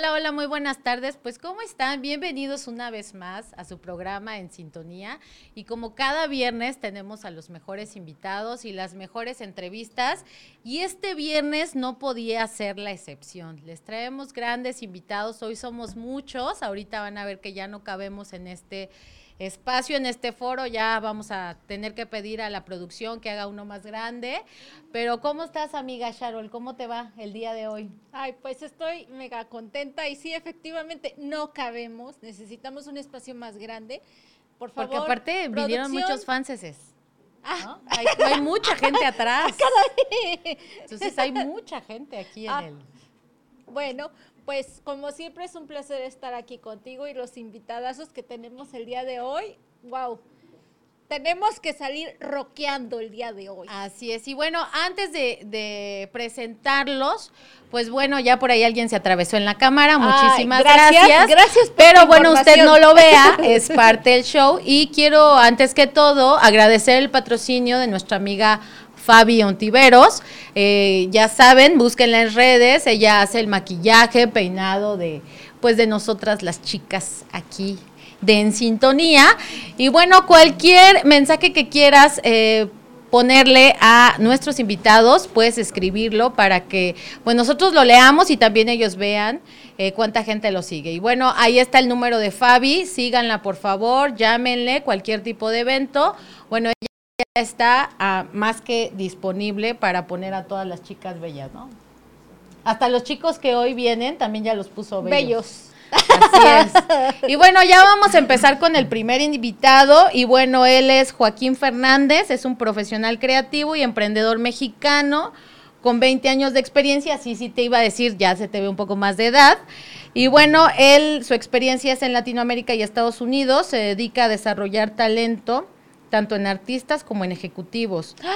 Hola, hola, muy buenas tardes. Pues, ¿cómo están? Bienvenidos una vez más a su programa En Sintonía. Y como cada viernes tenemos a los mejores invitados y las mejores entrevistas. Y este viernes no podía ser la excepción. Les traemos grandes invitados. Hoy somos muchos. Ahorita van a ver que ya no cabemos en este espacio en este foro. Ya vamos a tener que pedir a la producción que haga uno más grande. Pero ¿cómo estás, amiga Sharol? ¿Cómo te va el día de hoy? Ay, pues estoy mega contenta y sí, efectivamente, no cabemos. Necesitamos un espacio más grande. Por favor. Porque aparte vinieron muchos fanses. Ah. Hay, mucha gente atrás. Entonces hay mucha gente aquí en ah. el. Bueno, pues como siempre es un placer estar aquí contigo y los invitadazos que tenemos el día de hoy. Wow. Tenemos que salir roqueando el día de hoy. Así es. Y bueno, antes de, presentarlos, pues bueno, ya por ahí alguien se atravesó en la cámara. Muchísimas gracias. Gracias. Pero bueno, usted no lo vea, es parte del show. Y quiero, antes que todo, agradecer el patrocinio de nuestra amiga Fabi Ontiveros. Eh, ya saben, búsquenla en redes. Ella hace el maquillaje, peinado de, pues, de nosotras las chicas aquí de En Sintonía. Y bueno, cualquier mensaje que quieras eh, ponerle a nuestros invitados, puedes escribirlo para que pues nosotros lo leamos y también ellos vean eh, cuánta gente lo sigue. Y bueno, ahí está el número de Fabi, síganla por favor, llámenle cualquier tipo de evento. Bueno, ella está ah, más que disponible para poner a todas las chicas bellas, ¿no? Hasta los chicos que hoy vienen también ya los puso bellos. bellos. Así es. Y bueno, ya vamos a empezar con el primer invitado. Y bueno, él es Joaquín Fernández, es un profesional creativo y emprendedor mexicano con 20 años de experiencia. Sí, sí te iba a decir, ya se te ve un poco más de edad. Y bueno, él, su experiencia es en Latinoamérica y Estados Unidos, se dedica a desarrollar talento tanto en artistas como en ejecutivos.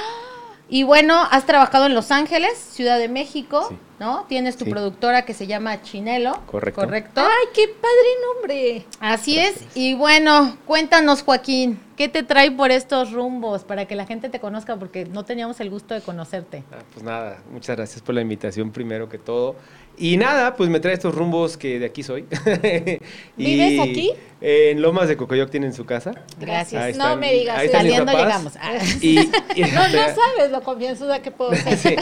Y bueno, has trabajado en Los Ángeles, Ciudad de México, ¿no? Tienes tu productora que se llama Chinelo. Correcto. Correcto. Ay, qué padre nombre. Así es. Y bueno, cuéntanos, Joaquín, ¿qué te trae por estos rumbos para que la gente te conozca? Porque no teníamos el gusto de conocerte. Ah, pues nada, muchas gracias por la invitación primero que todo. Y nada, pues me trae estos rumbos que de aquí soy. ¿Vives aquí? en Lomas de Cocoyoc tienen su casa. Gracias. no me digas. Saliendo llegamos. Ah. Y, no, no sabes lo confianzuda que puedo ser.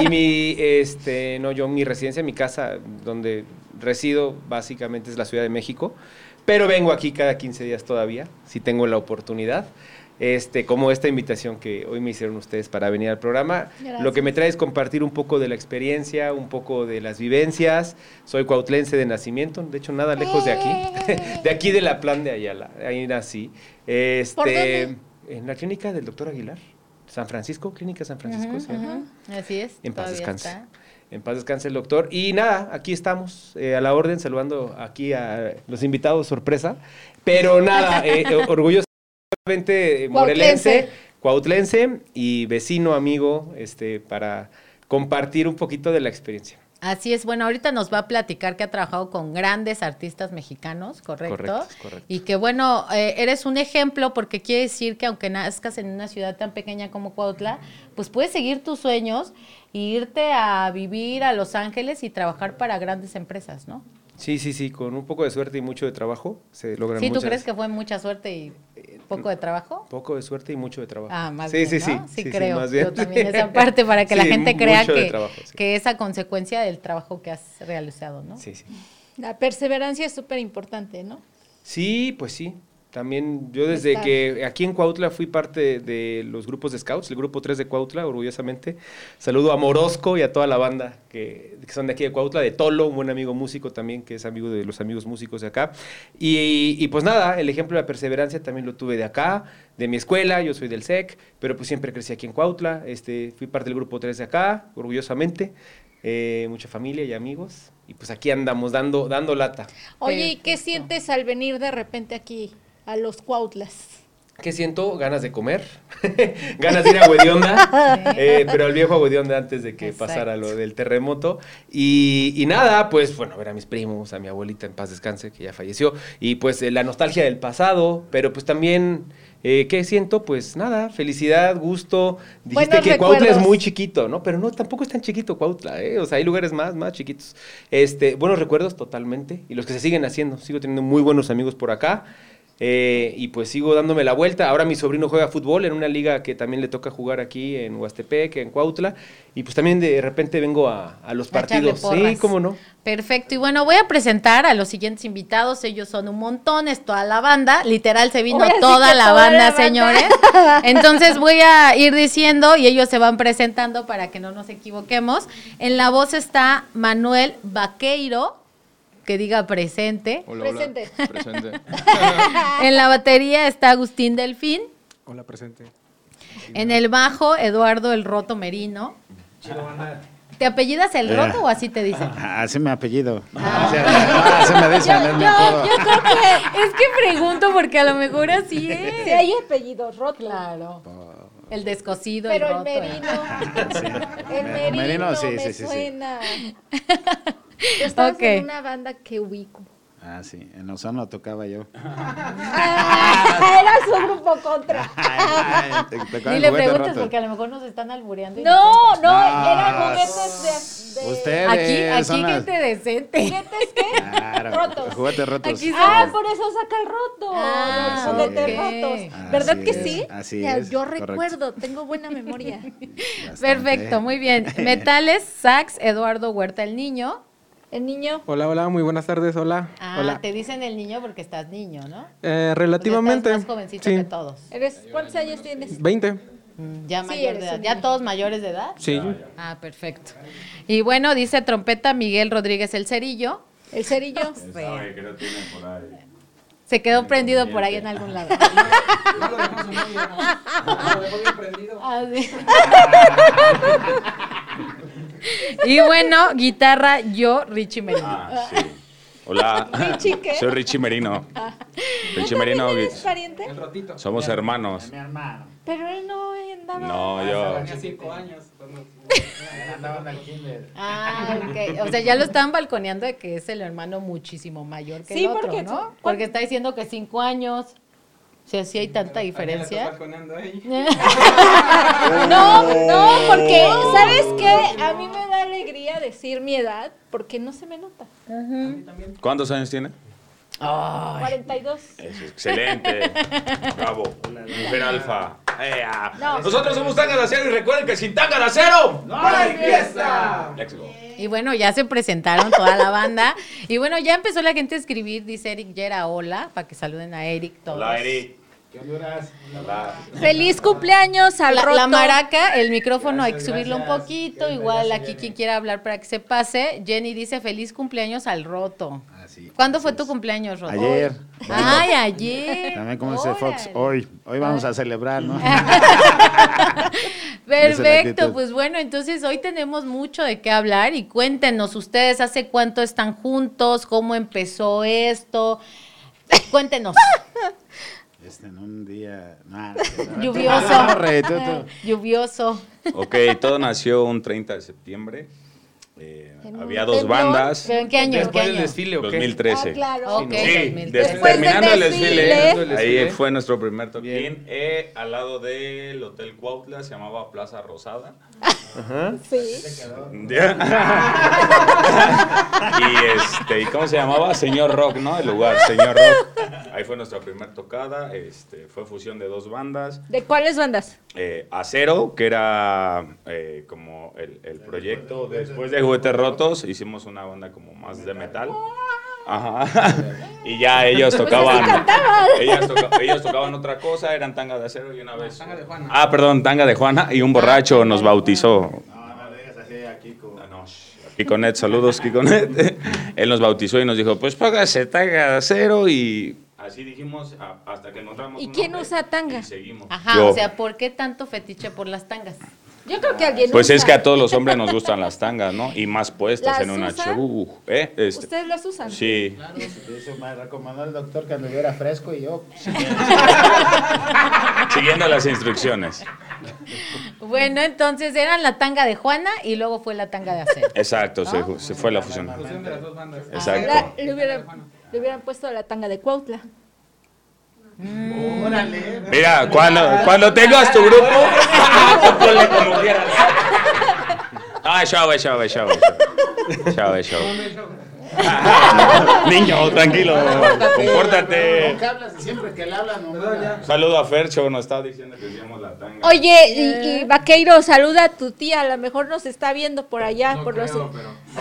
y mi, este, no, yo mi residencia, mi casa donde resido básicamente es la Ciudad de México. Pero vengo aquí cada 15 días todavía, si tengo la oportunidad este, como esta invitación que hoy me hicieron ustedes para venir al programa. Lo que me trae es compartir un poco de la experiencia, un poco de las vivencias. Soy cuautlense de nacimiento, de hecho nada lejos de aquí, de aquí de la plan de Ayala, ahí nací. Este, En la clínica del doctor Aguilar, San Francisco, Clínica San Francisco. Así es. En paz descanse. En paz descanse el doctor. Y nada, aquí estamos, eh, a la orden, saludando aquí a los invitados sorpresa. Pero nada, eh, orgulloso morelense, cuautlense y vecino, amigo, este, para compartir un poquito de la experiencia. Así es, bueno, ahorita nos va a platicar que ha trabajado con grandes artistas mexicanos, ¿correcto? Correcto, Y que bueno, eh, eres un ejemplo porque quiere decir que aunque nazcas en una ciudad tan pequeña como Cuautla, pues puedes seguir tus sueños e irte a vivir a Los Ángeles y trabajar para grandes empresas, ¿no? Sí, sí, sí, con un poco de suerte y mucho de trabajo se logran ¿Sí, tú crees que fue mucha suerte y poco de trabajo? Poco de suerte y mucho de trabajo. Ah, más sí, bien, sí, sí, sí, sí, creo. Yo también esa parte para que la gente crea que, que es a consecuencia del trabajo que has realizado, ¿no? Sí, sí. La perseverancia es súper importante, ¿no? Sí, pues sí. También yo desde que aquí en Cuautla fui parte de los grupos de scouts, el grupo 3 de Cuautla, orgullosamente. Saludo a Morosco y a toda la banda que, son de aquí de Cuautla, de Tolo, un buen amigo músico también, que es amigo de los amigos músicos de acá. Y, pues nada, el ejemplo de la perseverancia también lo tuve de acá, de mi escuela, yo soy del SEC, pero pues siempre crecí aquí en Cuautla. Este, fui parte del grupo 3 de acá, orgullosamente. Eh, mucha familia y amigos. Y pues aquí andamos dando, dando lata. Oye, ¿y qué sientes al venir de repente aquí? A los cuautlas? ¿Qué siento? Ganas de comer, ganas de ir a Huedionda, eh, pero al viejo Huedionda antes de que Exacto. pasara lo del terremoto. Y, y nada, pues bueno, ver a mis primos, a mi abuelita en paz descanse, que ya falleció, y pues eh, la nostalgia del pasado, pero pues también, eh, ¿qué siento? Pues nada, felicidad, gusto. Dijiste Buenos que Cuautla es muy chiquito, ¿no? Pero no, tampoco es tan chiquito Cuautla, ¿eh? O sea, hay lugares más, más chiquitos. Este, buenos recuerdos totalmente, y los que se siguen haciendo. Sigo teniendo muy buenos amigos por acá. Eh, y pues sigo dándome la vuelta. Ahora mi sobrino juega fútbol en una liga que también le toca jugar aquí en Huastepec, en Cuautla. Y pues también de repente vengo a, a los A partidos. Sí, cómo no. Perfecto. Y bueno, voy a presentar a los siguientes invitados. Ellos son un montón, es toda la banda. Literal, se vino toda la toda banda, la banda. señores. Entonces voy a ir diciendo y ellos se van presentando para que no nos equivoquemos. En la voz está Manuel Vaqueiro, que diga presente. Hola, Presente. hola. Presente. En la batería está Agustín Delfín. Hola, presente. En el bajo, Eduardo El Roto Merino. ¿Te apellidas El Roto o así te dicen? Así me apellido. Ah. Ah, Así me dicen. Yo creo que Es que pregunto porque a lo mejor así es. si hay apellido roto. Claro. El descosido, Pero el el roto. merino. El Me- merino, merino, sí, me sí, sí, sí. suena. Tú estabas Ok. en una banda que ubico. Ah, sí, en Ozono tocaba yo. Ah, era su grupo contra. Ni le preguntes roto. porque a lo mejor nos están albureando. y No, no, No, eran juguetes de. de Ustedes Aquí, aquí son las- gente decente. ¿Juguetes qué? Claro, Rotos. juguetes rotos. Aquí Ah, por eso saca el roto. Ah, juguetes rotos. Así ¿Verdad que es, sí? así es, Yo correcto. recuerdo, tengo buena memoria. Perfecto, muy bien. Metales, sax, Eduardo Huerta el niño. El niño. Hola, hola, muy buenas tardes, hola. Ah, hola. te dicen el niño porque estás niño, ¿no? Eh, relativamente. estás más jovencito sí, que todos. ¿Eres, ¿Cuántos años tienes? 20. Mm, Ya Sí, mayor eres de edad. ¿Ya todos mayores de edad? Sí. Ah, perfecto. Y bueno, dice trompeta Miguel Rodríguez el Cerillo. El cerillo. Sabe que no tiene por ahí. Se quedó prendido por ahí en algún lado. Lo dejó su novia, ¿no? Lo dejó bien prendido. Ah, y bueno, guitarra yo, Richie Merino. Ah, sí. Hola. ¿Richie qué? Soy Richie Merino. Richie ¿Tú Merino. eres pariente? El rotito. Somos hermanos. Mi hermano. Pero él no andaba. No, yo. Tenía cinco años. cuando- Andaba en el kinder. Ah, ok. O sea, ya lo están balconeando de que es el hermano muchísimo mayor que Sí, el otro, porque- ¿no? Porque está diciendo que cinco años. O sea, sí hay tanta ¿A quién le estás diferencia. ahí? No, no, porque, ¿sabes qué? A mí me da alegría decir mi edad porque no se me nota. ¿Cuántos años tiene? 42. Es excelente. Bravo. Mujer alfa. Nosotros somos Tanga de Acero y recuerden que sin Tanga de Acero. ¡No hay fiesta! Let's go. Y bueno, ya se presentaron toda la banda. Y bueno, ya empezó la gente a escribir, dice Eric Yera, hola, para que saluden a Eric todos. Hola, Eri. ¿Qué? Hola. Feliz cumpleaños al La, roto. la maraca, el micrófono hay que Gracias, subirlo un poquito, Gracias, igual gracias, aquí Jenny. quien quiera hablar para que se pase. Jenny dice feliz cumpleaños al roto. Ah, sí, ¿Cuándo así fue tu cumpleaños, Roto? Ayer. Ay, ayer. También como dice Fox, hoy. Hoy vamos a celebrar, ¿no? Perfecto, pues bueno, entonces hoy tenemos mucho de qué hablar y cuéntenos ustedes hace cuánto están juntos, cómo empezó esto. Cuéntenos. Este, en un día... nah, Lluvioso. Lluvioso. Ok, todo nació un 30 de septiembre. Eh, había dos temblor. bandas. ¿Pero en qué año? ¿En qué Después del desfile, ¿o qué? 2013. Ah, claro. Ok, Sí, 2013. des- Después del terminando el desfile. ahí fue nuestro primer toquín, Bien. eh, al lado del Hotel Cuautla, se llamaba Plaza Rosada. Ajá. Sí. y este, ¿y cómo se llamaba? Señor Rock, ¿no? El lugar, Señor Rock. Ahí fue nuestra primera tocada, este, fue fusión de dos bandas. ¿De cuáles bandas? Eh, Acero, que era eh, como el, el proyecto después de Juguetes Rotos, hicimos una banda como más de metal. Ajá. Y ya ellos tocaban. ellas toca- ellos tocaban otra cosa, eran tanga de acero y una vez. Tanga de Juana. Ah, perdón, tanga de Juana y un borracho nos bautizó. Ah, Kikonet, saludos Kikonet. Él nos bautizó y nos dijo, pues póngase tanga de acero y así dijimos hasta que encontramos ¿Y quién usa tanga? y seguimos. Ajá, Yo. o sea, ¿por qué tanto fetiche por las tangas? Yo creo que alguien Pues es usa. que a todos los hombres nos gustan las tangas, ¿no? Y más puestas ¿Las en una usan? show. ¿Eh? Este, ¿Ustedes las usan? sí. Eso me recomendó el doctor que anduviera fresco y yo. Siguiendo las instrucciones. Bueno, entonces eran la tanga de Juana y luego fue la tanga de acero. Exacto, se, se fue la fusión. Fusión de las dos bandas. Exacto. La- le, hubieran, le hubieran puesto la tanga de Cuautla. Órale. Mira, cuando, cuando tengas tu grupo, ponle como quieras. Ah, show, show, show. show. Show. Niño, tranquilo, compórtate. ¿Qué hablas? Siempre que le hablan, no. Saludo a Fercho, nos estaba diciendo que hicimos la tanga. Oye, y, y Vaqueiro, saluda a tu tía, a lo mejor nos está viendo por allá, No por los... pero...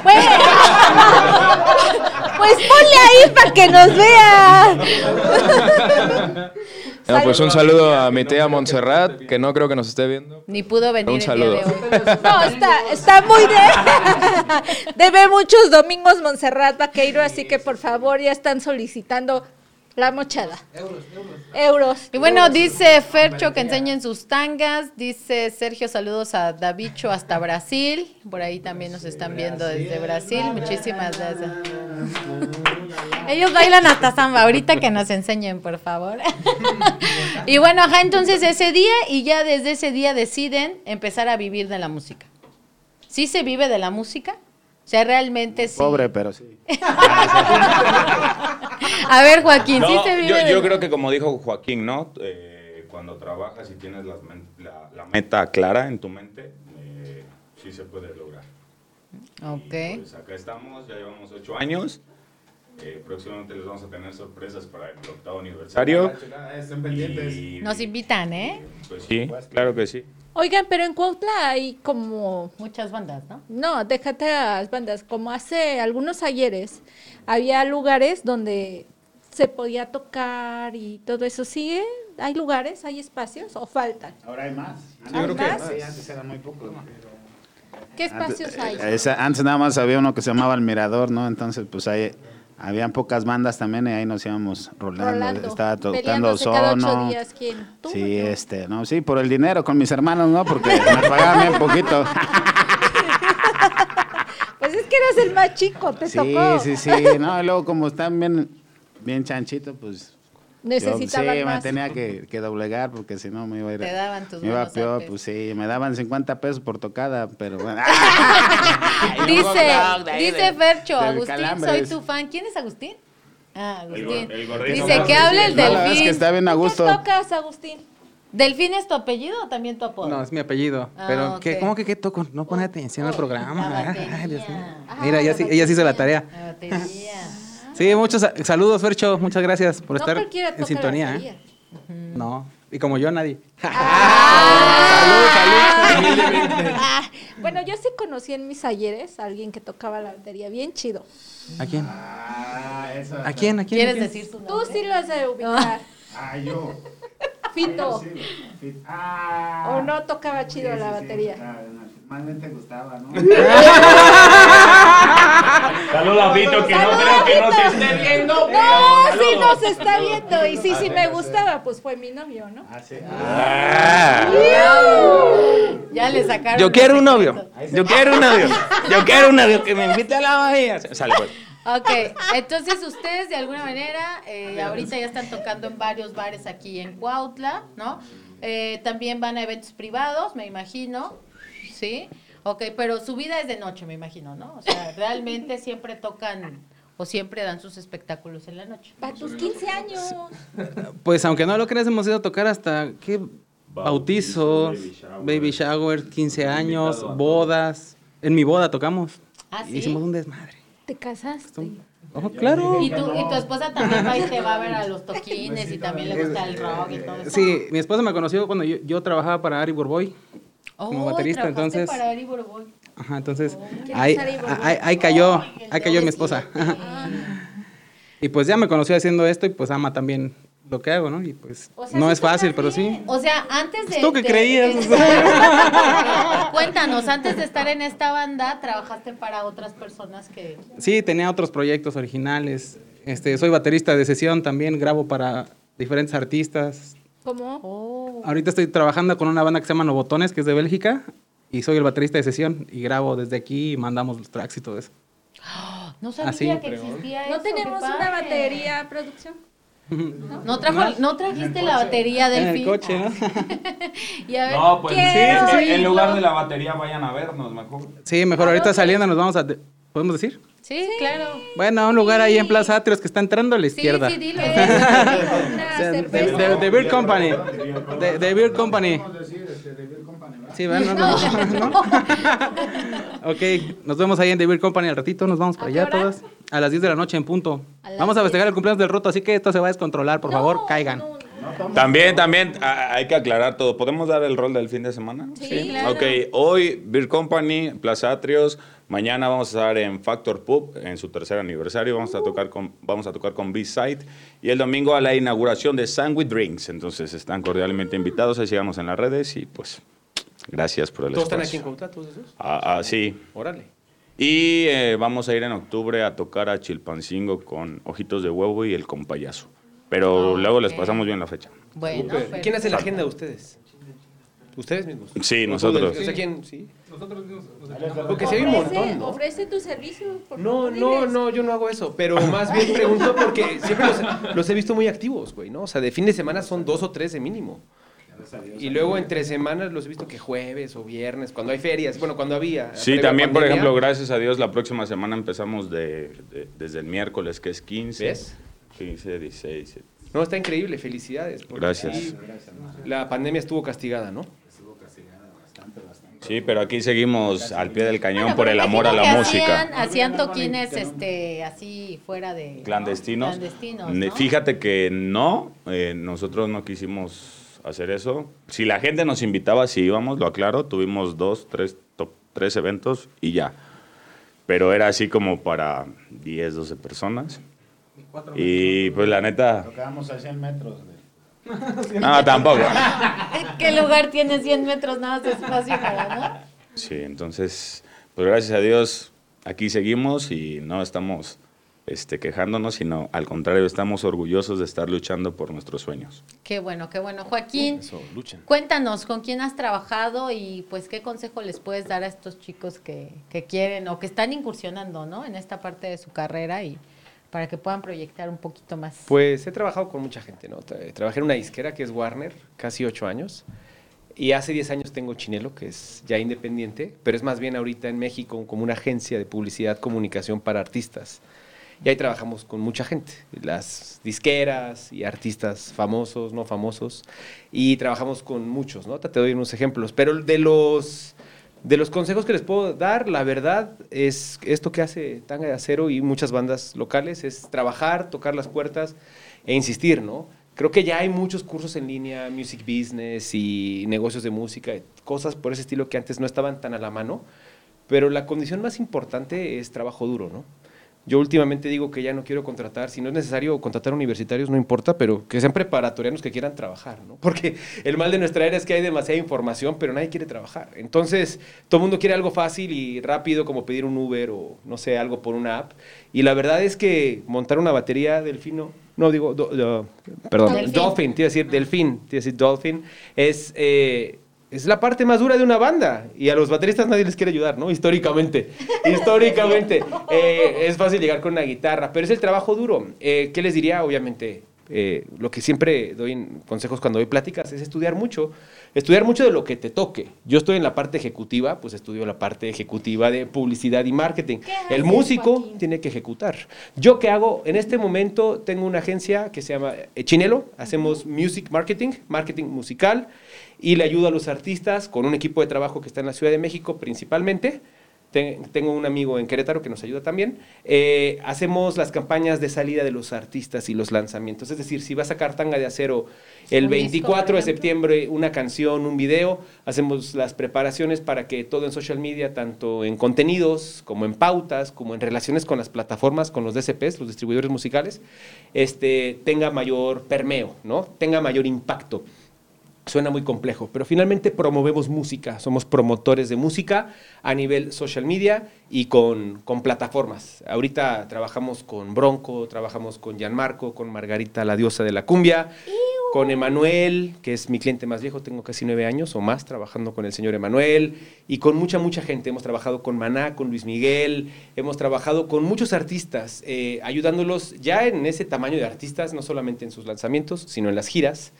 Bueno, pues ponle ahí para que nos vea. No, pues un saludo a mi tía Montserrat, que no creo que nos esté viendo. Ni pudo venir Un el saludo. día de hoy. No, está, está muy de... Debe muchos domingos Montserrat Vaqueiro, así que por favor ya están solicitando la mochada. Euros, euros. Euros. Y bueno, dice Fercho que enseñen sus tangas. Dice Sergio, saludos a Davicho hasta Brasil. Por ahí también nos están viendo desde Brasil. Muchísimas gracias. Ellos bailan hasta samba. Ahorita que nos enseñen, por favor. y bueno, ajá, entonces ese día y ya desde ese día deciden empezar a vivir de la música. ¿Sí se vive de la música? O sea, realmente sí. Pobre, pero sí. A ver, Joaquín, ¿sí No, se vive yo, de yo creo que como dijo Joaquín, ¿no? Eh, cuando trabajas y tienes men- la, la meta clara en tu mente, eh, sí se puede lograr. Ok. Y, pues acá estamos, ya llevamos ocho años. Eh, próximamente les vamos a tener sorpresas para el octavo aniversario. Estén pendientes. Y, Nos invitan, ¿eh? pues sí, claro que sí. Oigan, pero en Cuautla hay como Muchas bandas, ¿no? No, déjate las bandas. Como hace algunos ayeres, había lugares donde se podía tocar y todo eso. ¿Sigue? ¿Hay lugares? ¿Hay espacios? ¿O faltan? Ahora hay más. ¿Hay creo que más? sí, antes era muy poco. ¿Qué espacios hay? Eh, esa- antes nada más había uno que se llamaba El Mirador, ¿no? Entonces, pues ahí habían pocas bandas también y ahí nos íbamos rolando. Rolando, Estaba tocando. ¿Tú? Sí, este, no, sí, por el dinero con mis hermanos, ¿no? Porque me pagaban bien poquito. Pues es que eras el más chico, te Sí, tocó. sí, sí. No, y luego como están bien, bien chanchitos, pues yo, Necesitaban sí, me más. tenía que, que doblegar porque si no me iba a ir. Te daban tus me iba peor, pues sí, me daban 50 pesos por tocada, pero bueno. Dice, dice Fercho, Agustín, soy Calambres. tu fan. ¿Quién es Agustín? Ah, Agustín. el. Dice que hable el No, la verdad es que delfín. está bien a ¿Qué gusto. tocas, Agustín? ¿Delfín es tu apellido o también tu apodo? No, es mi apellido. Ah, pero, ok. ¿qué, ¿cómo que qué toco? No pone atención al programa. Ay, Dios mío. Ah, Mira, ella sí, ella sí hizo la tarea. La batería. Sí, muchos sa- saludos, Fercho. Muchas gracias por no estar en sintonía. ¿eh? batería. No, y como yo, nadie. Ah, bueno, yo sí conocí en mis ayeres a alguien que tocaba la batería bien chido. ¿A quién? Ah, eso. ¿A quién? ¿A quién? ¿Quieres ¿A quién? decir su Tú nombre? sí lo has de ubicar. Ah, yo. Fito. Sí. Ah. O no tocaba chido Sí, la sí, sí. Batería. Ah, Normalmente gustaba, ¿no? Saludos a Vito, que no creo que nos Vito. esté viendo. No, sí nos está viendo. Y sí, sí me gustaba, pues fue mi novio, ¿no? Ah, sí. Ah. Ya le sacaron. Yo quiero un novio. Yo quiero un novio. Yo quiero un novio que me invite a la bahía. Sale pues. Ok, entonces ustedes de alguna manera eh, ahorita ya están tocando en varios bares aquí en Cuautla, ¿no? Eh, también van a eventos privados, me imagino, ¿sí? Ok, pero su vida es de noche, me imagino, ¿no? O sea, realmente siempre tocan o siempre dan sus espectáculos en la noche. Para tus 15 años. Pues aunque no lo creas, hemos ido a tocar hasta ¿qué? Bautizo, bautizos, baby shower. baby shower, 15 años, bodas. En mi boda tocamos. ¿Ah, sí? Hicimos un desmadre. ¿Te casaste? Oh, claro. Y tu, y tu esposa también va y te va a ver a los toquines y también le gusta el rock y todo eso. Sí, mi esposa me conoció cuando yo, yo trabajaba para Ari Borboy. Oh, como baterista, ¿trabajaste entonces- para Ari Boroboy? Ajá, entonces ¿Quién ahí, ahí, ahí cayó, el ahí cayó mi esposa. Y pues ya me conoció haciendo esto y pues ama también lo que hago, ¿no? Y pues O sea, no sí es fácil, pero sí. O sea, antes de... ¿Tú qué de- creías? de- Cuéntanos, antes de estar en esta banda, trabajaste para otras personas que... Sí, tenía otros proyectos originales. Este, soy baterista de sesión también, grabo para diferentes artistas. ¿Cómo? Oh. Ahorita estoy trabajando con una banda que se llama Novotones, que es de Bélgica. Y soy el baterista de sesión y grabo desde aquí y mandamos los tracks y todo eso. No sabía Así. que existía eso. ¿No tenemos una padre. batería, producción? ¿No, trajo, ¿no trajiste la batería del En el fin? coche, ¿no? Y a ver, No, pues sí, oírlo. en lugar de la batería vayan a vernos, mejor. Sí, mejor ahorita saliendo nos vamos a... de- ¿Podemos decir? Sí, claro. Bueno, a un lugar ahí en Plaza Atrios que está entrando a la Sí, izquierda. sí, dilo. Una De, Beer Company. De, de Beer Company. Sí, bueno, no, no, no. Ok, nos vemos ahí en The Beer Company al ratito, nos vamos para ¿A qué allá todas. A las 10 de la noche en punto. Vamos a 10. festejar el cumpleaños del roto, así que esto se va a descontrolar, por favor, caigan. No, no. También, también hay que aclarar todo. ¿Podemos dar el rol del fin de semana? Sí, claro. Ok, hoy Beer Company, Plaza Atrios. Mañana vamos a estar en Factor Pub en su tercer aniversario. Vamos a tocar con, vamos a tocar con B-Side. Y el domingo a la inauguración de Sandwich Drinks. Entonces están cordialmente invitados. Ahí sigamos en las redes y pues gracias por el ¿Todos están aquí espacio. en Cuautla, todos esos? Ah, ah, sí. Órale. Y eh, vamos a ir en octubre a tocar a Chilpancingo con Ojitos de Huevo y el Compayazo. Pero Ah, luego les pasamos bien la fecha. Bueno, ¿Quién hace la agenda de ustedes? ¿Ustedes mismos? Sí, ¿O nosotros. O sea, ¿quién? Sí. Nosotros Porque si hay un montón, ¿no? Ofrece tu servicio, por No, no, diles. no, yo no hago eso, pero más bien pregunto porque siempre los, los he visto muy activos, güey, ¿no? O sea, de fin de semana son dos o tres de mínimo. Y luego entre semanas los he visto que jueves o viernes, cuando hay ferias, bueno, cuando había. Sí, también, por ejemplo, gracias a Dios, la próxima semana empezamos de, de- desde el miércoles, que es 15. ¿Ves? 15, 16. No, está increíble, felicidades. Gracias. la pandemia estuvo castigada, ¿no? Sí, pero aquí seguimos al pie del cañón Bueno, por el amor a la música. Hacían, hacían toquines este, así fuera de... Clandestinos. Clandestinos. Fíjate que no, eh, nosotros no quisimos hacer eso. Si la gente nos invitaba, si íbamos, lo aclaro, tuvimos dos, tres, to- tres eventos y ya. Pero era así como para 10, 12 personas. Y pues la neta, Tocábamos a 100 metros. de- no, tampoco. ¿Qué lugar tiene 100 metros nada más de espacio para, no? Sí, entonces, pues gracias a Dios, aquí seguimos y no estamos este, quejándonos, sino al contrario, estamos orgullosos de estar luchando por nuestros sueños. Qué bueno, qué bueno. Joaquín, Eso, luchen. cuéntanos, ¿con quién has trabajado y pues qué consejo les puedes dar a estos chicos que, que quieren o que están incursionando, ¿no? En esta parte de su carrera y para que puedan proyectar un poquito más. Pues he trabajado con mucha gente, ¿no? Tra- Trabajé en una disquera que es Warner, casi ocho años. Y hace 10 años tengo Chinelo, que es ya independiente, pero es más bien ahorita en México como una agencia de publicidad, comunicación para artistas. Y ahí trabajamos con mucha gente, las disqueras y artistas famosos, no famosos. Y trabajamos con muchos, ¿no? Te doy unos ejemplos. Pero de los, de los consejos que les puedo dar, la verdad es esto que hace Tanga de Acero y muchas bandas locales, es trabajar, tocar las puertas e insistir, ¿no? Creo que ya hay muchos cursos en línea, music business y negocios de música, cosas por ese estilo que antes no estaban tan a la mano, pero la condición más importante es trabajo duro, ¿no? Yo últimamente digo que ya no quiero contratar, si no es necesario contratar universitarios, no importa, pero que sean preparatorianos que quieran trabajar, ¿no? Porque el mal de nuestra era es que hay demasiada información, pero nadie quiere trabajar. Entonces, todo el mundo quiere algo fácil y rápido, como pedir un Uber o, no sé, algo por una app. Y la verdad es que montar una batería delfino, no digo, do- do- perdón, Delfín. Dolphin, te iba a decir Delfín, te iba a decir Dolphin, es... eh, es la parte más dura de una banda y a los bateristas nadie les quiere ayudar, ¿no? Históricamente. Históricamente. Eh, es fácil llegar con una guitarra, pero es el trabajo duro. Eh, ¿Qué les diría? Obviamente, eh, lo que siempre doy en consejos cuando doy pláticas es estudiar mucho. Estudiar mucho de lo que te toque. Yo estoy en la parte ejecutiva, pues estudio la parte ejecutiva de publicidad y marketing. El músico Joaquín? tiene que ejecutar. ¿Yo qué hago? En este momento tengo una agencia que se llama Chinelo. Hacemos music marketing, marketing musical, y le ayudo a los artistas con un equipo de trabajo que está en la Ciudad de México principalmente. Te- Tengo un amigo en Querétaro que nos ayuda también. Eh, hacemos las campañas de salida de los artistas y los lanzamientos. Es decir, si va a sacar Tanga de Acero el Un disco, 24 de septiembre, una canción, un video, hacemos las preparaciones para que todo en social media, tanto en contenidos como en pautas, como en relaciones con las plataformas, con los DCPs, los distribuidores musicales, este, tenga mayor permeo, ¿no? tenga mayor impacto. Suena muy complejo, pero finalmente promovemos música, somos promotores de música a nivel social media y con, con plataformas. Ahorita trabajamos con Bronco, trabajamos con Gianmarco, con Margarita, la diosa de la cumbia, con Emanuel, que es mi cliente más viejo, tengo casi nueve años o más trabajando con el señor Emanuel, y con mucha, mucha gente. Hemos trabajado con Maná, con Luis Miguel, hemos trabajado con muchos artistas, eh, ayudándolos ya en ese tamaño de artistas, no solamente en sus lanzamientos, sino en las giras,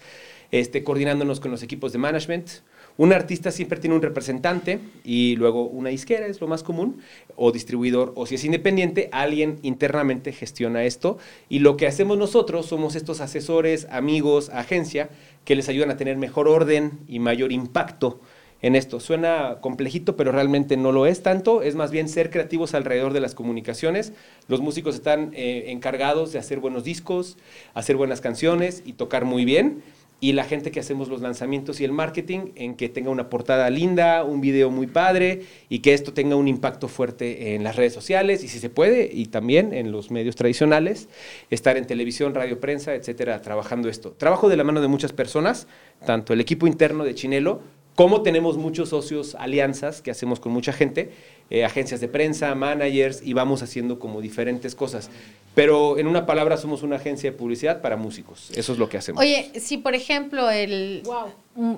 este, coordinándonos con los equipos de management. Un artista siempre tiene un representante y luego una disquera es lo más común, o distribuidor, o si es independiente, alguien internamente gestiona esto. Y lo que hacemos nosotros somos estos asesores, amigos, agencia, que les ayudan a tener mejor orden y mayor impacto en esto. Suena complejito, pero realmente no lo es tanto. Es más bien ser creativos alrededor de las comunicaciones. Los músicos están eh, encargados de hacer buenos discos, hacer buenas canciones y tocar muy bien y la gente que hacemos los lanzamientos y el marketing en que tenga una portada linda, un video muy padre y que esto tenga un impacto fuerte en las redes sociales y si se puede y también en los medios tradicionales, estar en televisión, radio, prensa, etcétera, trabajando esto. Trabajo de la mano de muchas personas, tanto el equipo interno de Chinelo como tenemos muchos socios, alianzas que hacemos con mucha gente, eh, agencias de prensa, managers y vamos haciendo como diferentes cosas. Pero en una palabra somos una agencia de publicidad para músicos. Eso es lo que hacemos. Oye, si por ejemplo el,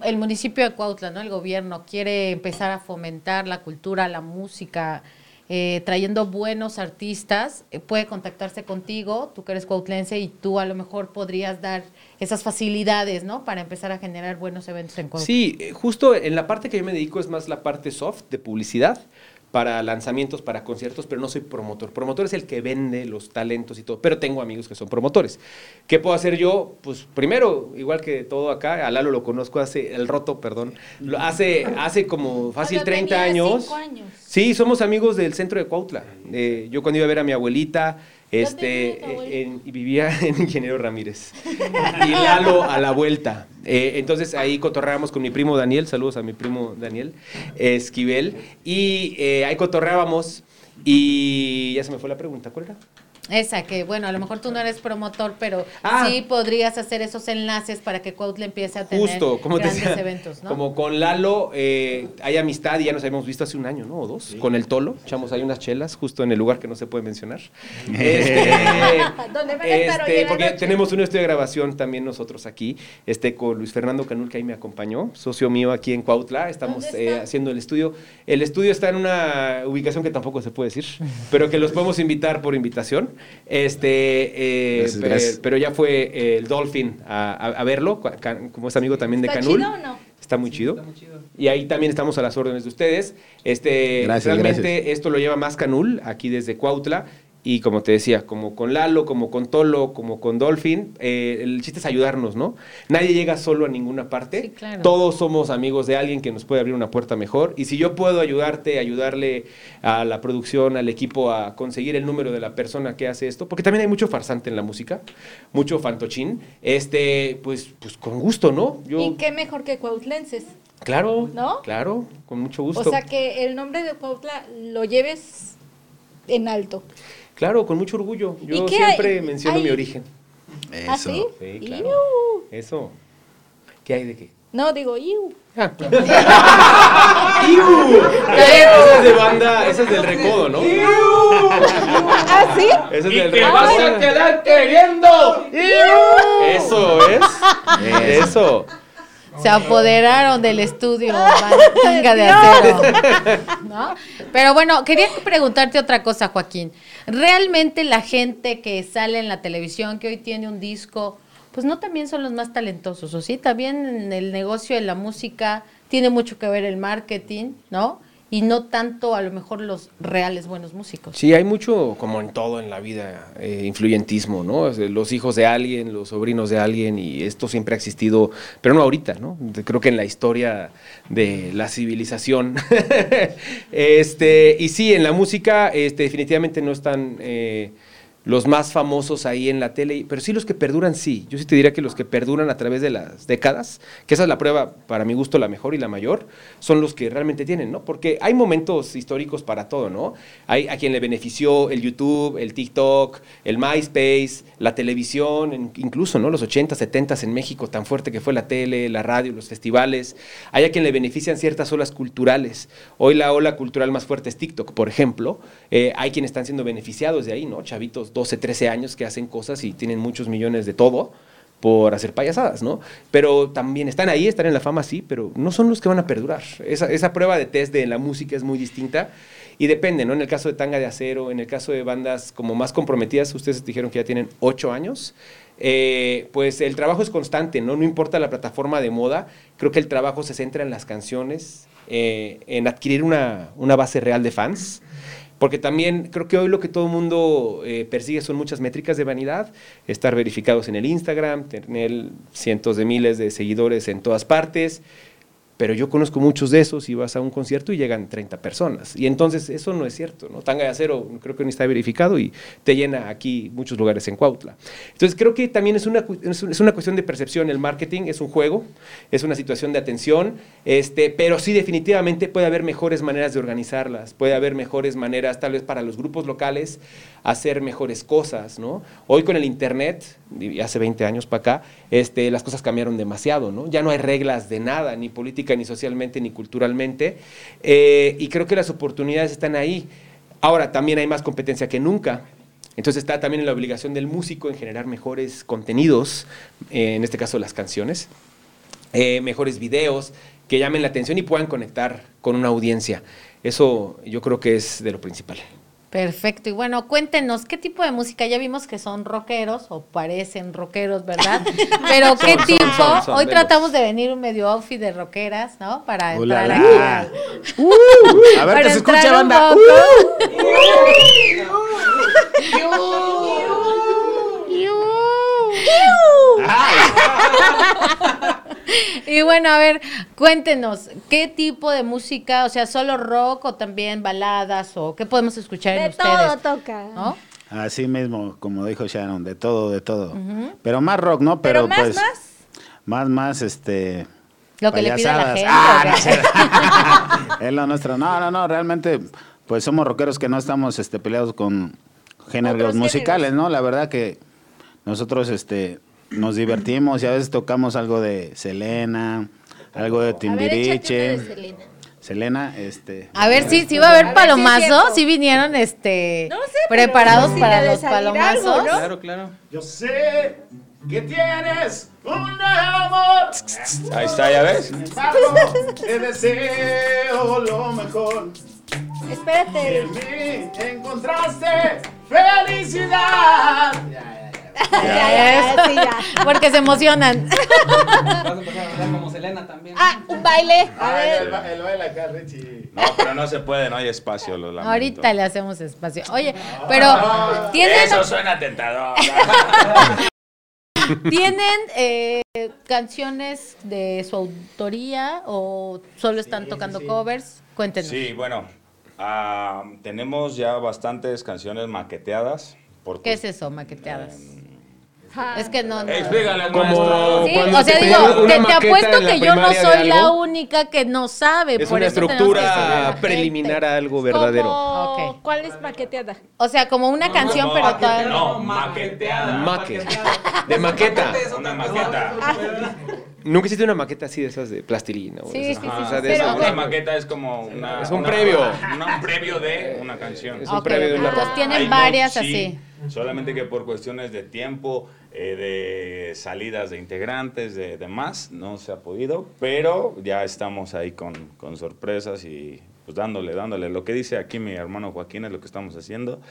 el municipio de Cuautla, ¿no? el gobierno, quiere empezar a fomentar la cultura, la música, eh, trayendo buenos artistas, eh, puede contactarse contigo, tú que eres cuautlense y tú a lo mejor podrías dar esas facilidades, ¿no? Para empezar a generar buenos eventos en Cuautla. Sí, justo en la parte que yo me dedico es más la parte soft de publicidad para lanzamientos, para conciertos, pero no soy promotor. Promotor es el que vende los talentos y todo, pero tengo amigos que son promotores. ¿Qué puedo hacer yo? Pues primero, igual que todo acá, a Lalo lo conozco hace, el roto, perdón, hace, hace como fácil 30 años. años. Sí, somos amigos del centro de Cuautla. Eh, yo cuando iba a ver a mi abuelita, este, en, y vivía en Ingeniero Ramírez. y Lalo a la vuelta. Eh, entonces ahí cotorreábamos con mi primo Daniel, saludos a mi primo Daniel Esquivel, y eh, ahí cotorreábamos y ya se me fue la pregunta, ¿cuál era? Esa, que bueno, a lo mejor tú no eres promotor, pero Ah. sí podrías hacer esos enlaces para que Cuautla empiece a tener Justo, como te grandes decía, eventos, ¿no? como con Lalo eh, hay amistad y ya nos habíamos visto hace un año, ¿no? O dos, con el Tolo, echamos ahí unas chelas justo en el lugar que no se puede mencionar. Este, Donde van a estar este, porque noche. tenemos un estudio de grabación también nosotros aquí, este, con Luis Fernando Canul, que ahí me acompañó, socio mío aquí en Cuautla, estamos ¿Dónde eh, haciendo el estudio. El estudio está en una ubicación que tampoco se puede decir, pero que los podemos invitar por invitación. Este, eh, Gracias, pe- gracias. pero ya fue eh, el Dolphin a, a- a verlo, como es amigo también de ¿Está Canul. chido o no? Está muy chido. Y ahí también estamos a las órdenes de ustedes. Este, Gracias, realmente gracias. esto lo lleva más Canul, aquí desde Cuautla. Y como te decía, como con Lalo, como con Tolo, como con Dolphin, eh, el chiste es ayudarnos, ¿no? Nadie llega solo a ninguna parte. Sí, claro. Todos somos amigos de alguien que nos puede abrir una puerta mejor. Y si yo puedo ayudarte, ayudarle a la producción, al equipo a conseguir el número de la persona que hace esto, porque también hay mucho farsante en la música, mucho fantochín, este, pues, pues con gusto, ¿no? Yo, Y qué mejor que cuautlenses. Claro, ¿No? claro, con mucho gusto. O sea, que el nombre de Cuautla lo lleves en alto. Claro, con mucho orgullo. Yo ¿Y siempre hay? menciono Hay- mi origen. Eso. ¿Ah, sí? Sí, claro. Iu. Eso. ¿Qué hay de qué? No, digo, iu. Ah. ¡Iu! Esa es de banda, esa es del recodo, ¿no? ¿Ah, sí? Esa es del te recodo. vas a quedar queriendo. Eso es. Eso. Se apoderaron del estudio, manga de acero. ¿no? Pero bueno, quería preguntarte otra cosa, Joaquín. ¿Realmente la gente que sale en la televisión, que hoy tiene un disco, pues no también son los más talentosos, o sí? También en el negocio de la música tiene mucho que ver el marketing, ¿no? Y no tanto a lo mejor los reales buenos músicos. Sí, hay mucho, como en todo en la vida, eh, influyentismo, ¿no? Los hijos de alguien, los sobrinos de alguien, y esto siempre ha existido, pero no ahorita, ¿no? Creo que en la historia de la civilización. este, y sí, en la música, este, definitivamente no están eh, los más famosos ahí en la tele, pero sí los que perduran, sí. Yo sí te diría que los que perduran a través de las décadas, que esa es la prueba, para mi gusto, la mejor y la mayor, son los que realmente tienen, ¿no? Porque hay momentos históricos para todo, ¿no? Hay a quien le benefició el YouTube, el TikTok, el MySpace, la televisión, incluso, ¿no? Los 80, 70 en México, tan fuerte que fue la tele, la radio, los festivales. Hay a quien le benefician ciertas olas culturales. Hoy la ola cultural más fuerte es TikTok, por ejemplo. Eh, hay quienes están siendo beneficiados de ahí, ¿no? Chavitos 12, 13 años que hacen cosas y tienen muchos millones de todo por hacer payasadas, ¿no? Pero también están ahí, están en la fama, sí, pero no son los que van a perdurar. Esa, esa prueba de test de la música es muy distinta y depende, ¿no? En el caso de Tanga de Acero, en el caso de bandas como más comprometidas, ustedes dijeron que ya tienen ocho años, eh, pues el trabajo es constante, ¿no? No importa la plataforma de moda, creo que el trabajo se centra en las canciones, eh, en adquirir una, una base real de fans. Porque también creo que hoy lo que todo el mundo eh, persigue son muchas métricas de vanidad, estar verificados en el Instagram, tener cientos de miles de seguidores en todas partes, pero yo conozco muchos de esos y vas a un concierto y llegan 30 personas. Y entonces eso no es cierto, ¿no? Tanga de acero creo que ni está verificado y te llena aquí muchos lugares en Cuautla. Entonces creo que también es una, es una cuestión de percepción. El marketing es un juego, es una situación de atención, este, pero sí definitivamente puede haber mejores maneras de organizarlas, puede haber mejores maneras tal vez para los grupos locales hacer mejores cosas, ¿no? Hoy con el internet, hace 20 años para acá, este, las cosas cambiaron demasiado, ¿no? Ya no hay reglas de nada, ni política, ni socialmente, ni culturalmente, eh, y creo que las oportunidades están ahí. Ahora, también hay más competencia que nunca. Entonces está también la obligación del músico en generar mejores contenidos, eh, en este caso las canciones, eh, mejores videos que llamen la atención y puedan conectar con una audiencia. Eso yo creo que es de lo principal. Perfecto. Y bueno, cuéntenos, ¿qué tipo de música? Ya vimos que son rockeros o parecen rockeros, ¿verdad? Pero ¿qué Son, tipo? son, son Hoy tratamos de venir un medio outfit de rockeras, ¿no? Para entrar aquí. al- A ver que se un banda. Y bueno, a ver, cuéntenos, ¿qué tipo de música? O sea, ¿solo rock o también baladas? ¿O qué podemos escuchar en De ustedes? todo toca. ¿No? Así mismo, como dijo Sharon, de todo, de todo. Pero más rock, ¿no? Pero, Pero más, pues, más. más, más, este... Lo que le pide la payasadas. gente. Ah, ¿o no es lo nuestro. No, no, no, realmente, pues somos rockeros que no estamos este, peleados con géneros Otros musicales, géneros. ¿no? La verdad que nosotros este, nos divertimos y a veces tocamos algo de Selena, algo de A ver, de Timbiriche. Selena. Selena, este... A ver, sí, sí va a haber A ver si es palomazo, cierto. sí vinieron este No sé, preparados para los salir algo, palomazos. ¿no? Claro, claro. Yo sé que tienes un nuevo amor. Ahí está, ¿ya ves? Te deseo lo mejor. Espérate. En mí encontraste felicidad. Ya, ya, ya, sí, ya. Porque se emocionan. Vas a empezar a hablar como Selena también. Ah, un baile. A ver. el baile acá, Richie. No, pero no se puede, no hay espacio, lo lamento. Ahorita le hacemos espacio. Oye, pero ¿tienen, Eso suena tentador. ¿tienen eh, canciones de su autoría o solo están tocando covers? Cuéntenos. Sí, bueno, ah, tenemos ya bastantes canciones maqueteadas. por ¿Qué es eso, maqueteadas? Ah. Es que no, no. Explícale al Como. Sí, cuando o sea, te digo, te, apuesto que yo no soy la única que no sabe. Es por una eso estructura preliminar a algo verdadero. ¿Cómo- Ok. ¿Cuál es maqueteada? O sea, como una canción, no, pero toda... no. maqueteada. Maque. De maqueta. Una maqueta. Nunca hiciste una maqueta así de esas de plastilina. o Sí, esas sí, sí, o sea, de esas- Una maqueta es como una, Es un una- previo. una- un previo de una canción. Es un Ok, previo de una entonces tienen Hay varias sí, así. Solamente que por cuestiones de tiempo, eh, de salidas de integrantes, de demás, no se ha podido, pero ya estamos ahí con, con sorpresas y pues dándole, dándole. Lo que dice aquí mi hermano Joaquín es lo que estamos haciendo.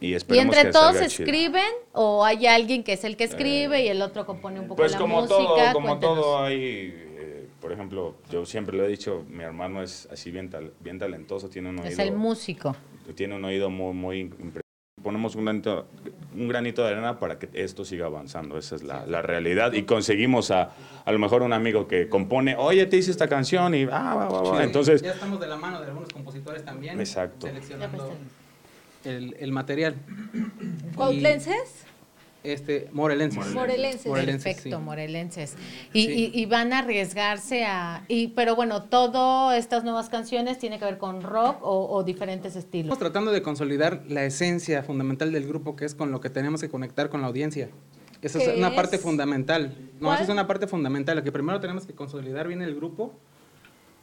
Y ¿Y esperemos entre que todos salga chido. escriben o hay alguien que es el que escribe y el otro compone un poco Pues la como música? todo, como Cuéntenos. todo hay, eh, por ejemplo, yo siempre lo he dicho, mi hermano es así bien, tal- bien talentoso, tiene un oído, Es el músico. tiene un oído muy, muy impresionante. Ponemos un granito, un granito de arena para que esto siga avanzando, esa es la, la realidad. Y conseguimos a, a lo mejor un amigo que compone, oye, te hice esta canción y ah, va, va, va. entonces, Ya estamos de la mano de algunos compositores también. Exacto. Seleccionando el, el material. ¿Cuautlenses? Este, morelenses. Morelenses. Morelenses, Perfecto, sí. morelenses. Y, Sí. y- y van a arriesgarse a... Y, pero bueno, ¿todas estas nuevas canciones tiene que ver con rock o, o diferentes estilos? Estamos tratando de consolidar la esencia fundamental del grupo, que es con lo que tenemos que conectar con la audiencia. Esa es ¿Qué una es? parte fundamental. No, ¿Cuál? esa es una parte fundamental. Lo que primero tenemos que consolidar bien el grupo,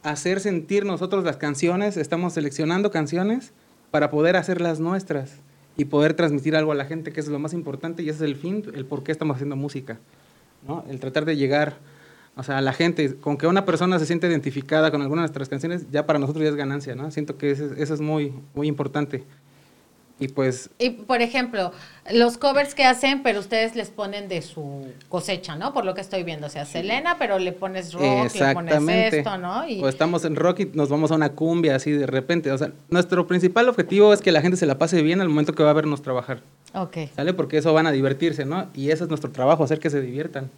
hacer sentir nosotros las canciones. Estamos seleccionando canciones para poder hacerlas nuestras. y poder transmitir algo a la gente, que es lo más importante y ese es el fin, el por qué estamos haciendo música. El tratar de llegar, o sea, a la gente, con que una persona se siente identificada con alguna de nuestras canciones, ya para nosotros ya es ganancia, ¿no? Siento que eso, eso es muy, muy importante. Y pues Y por ejemplo, los covers que hacen, pero ustedes les ponen de su cosecha, ¿no? Por lo que estoy viendo. O sea, Selena, pero le pones rock, le pones esto, ¿no? Y O estamos en rock y nos vamos a una cumbia así de repente. O sea, nuestro principal objetivo es que la gente se la pase bien al momento que va a vernos trabajar. Ok. ¿Sale? Porque eso van a divertirse, ¿no? Y ese es nuestro trabajo, hacer que se diviertan.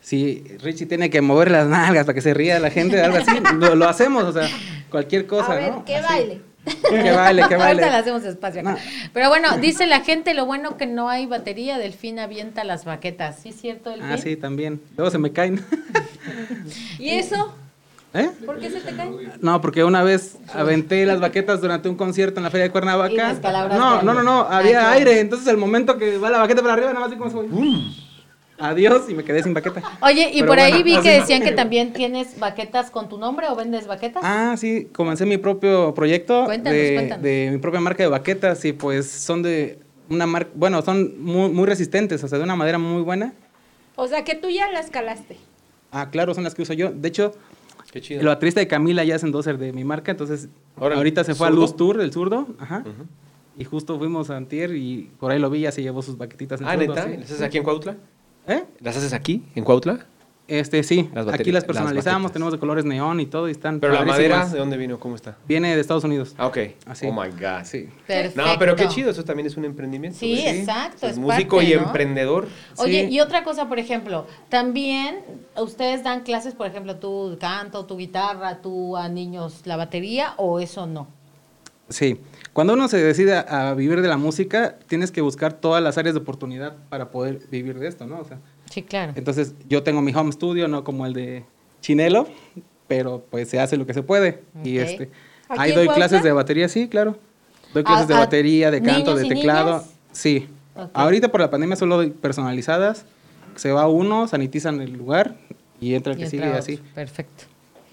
Si Richie tiene que mover las nalgas para que se ría la gente, algo así, lo, lo hacemos, o sea, cualquier cosa, a ver, ¿no? que baile. Que baile, que baile. Ahorita le hacemos espacio acá. No. Pero bueno, dice la gente, lo bueno que no hay batería, Delfín avienta las baquetas. ¿Sí es cierto, Delfín? Ah, sí, también. Luego se me caen. ¿Y eso? ¿Eh? ¿Por qué se te cae? No, porque una vez aventé las baquetas durante un concierto en la Feria de Y Cuernavaca. No, no, no, no, había aire. Entonces, el momento que va la baqueta para arriba, nada más así como se. Adiós, y me quedé sin baqueta. Oye, y Pero por ahí bueno, vi que decían que también tienes baquetas con tu nombre o vendes baquetas. Ah, sí, comencé mi propio proyecto Cuéntanos, de, cuéntanos. de mi propia marca de baquetas y pues son de una marca, bueno, son muy, muy resistentes, o sea, de una madera muy buena. O sea, que tú ya la escalaste. Ah, claro, son las que uso yo. De hecho, Qué chido. de Camila ya es endorser de mi marca, entonces ahorita se fue ¿zurdo? a Luz Tour, el zurdo, ajá. Ujú. Y justo fuimos a Antier y por ahí lo vi, ya se llevó sus baquetitas. el Ah, ¿neta? sí. ¿Las aquí en Cuautla? ¿Eh? ¿Las haces aquí, en Cuautla? Este, sí, Las aquí baterías- las las personalizamos, tenemos de colores neón y todo y están Pero la madera. ¿de dónde vino? ¿Cómo está? Viene de Estados Unidos. Ah, ok. Así. Oh my God. Sí. Perfecto. No, pero qué chido, eso también es un emprendimiento. Sí, ¿ves? exacto. Es Es músico parte, y ¿no? emprendedor. Oye, Sí. y otra cosa, por ejemplo, también ustedes dan clases, por ejemplo, tú canto, tu guitarra, tú a niños la batería o eso no. Sí, cuando uno se decide a, vivir de la música, tienes que buscar todas las áreas de oportunidad para poder vivir de esto, ¿no? O sea, Sí, claro. entonces yo tengo mi home studio, no como el de Chinelo, pero pues se hace lo que se puede. Y este, ¿Aquí ahí doy clases de batería, sí, claro. Doy clases de ¿A- a batería, de canto, de teclado. niñas? Sí. Ahorita por la pandemia solo doy personalizadas. Se va uno, sanitizan el lugar y entra el Y que sigue entra así. otro. Perfecto.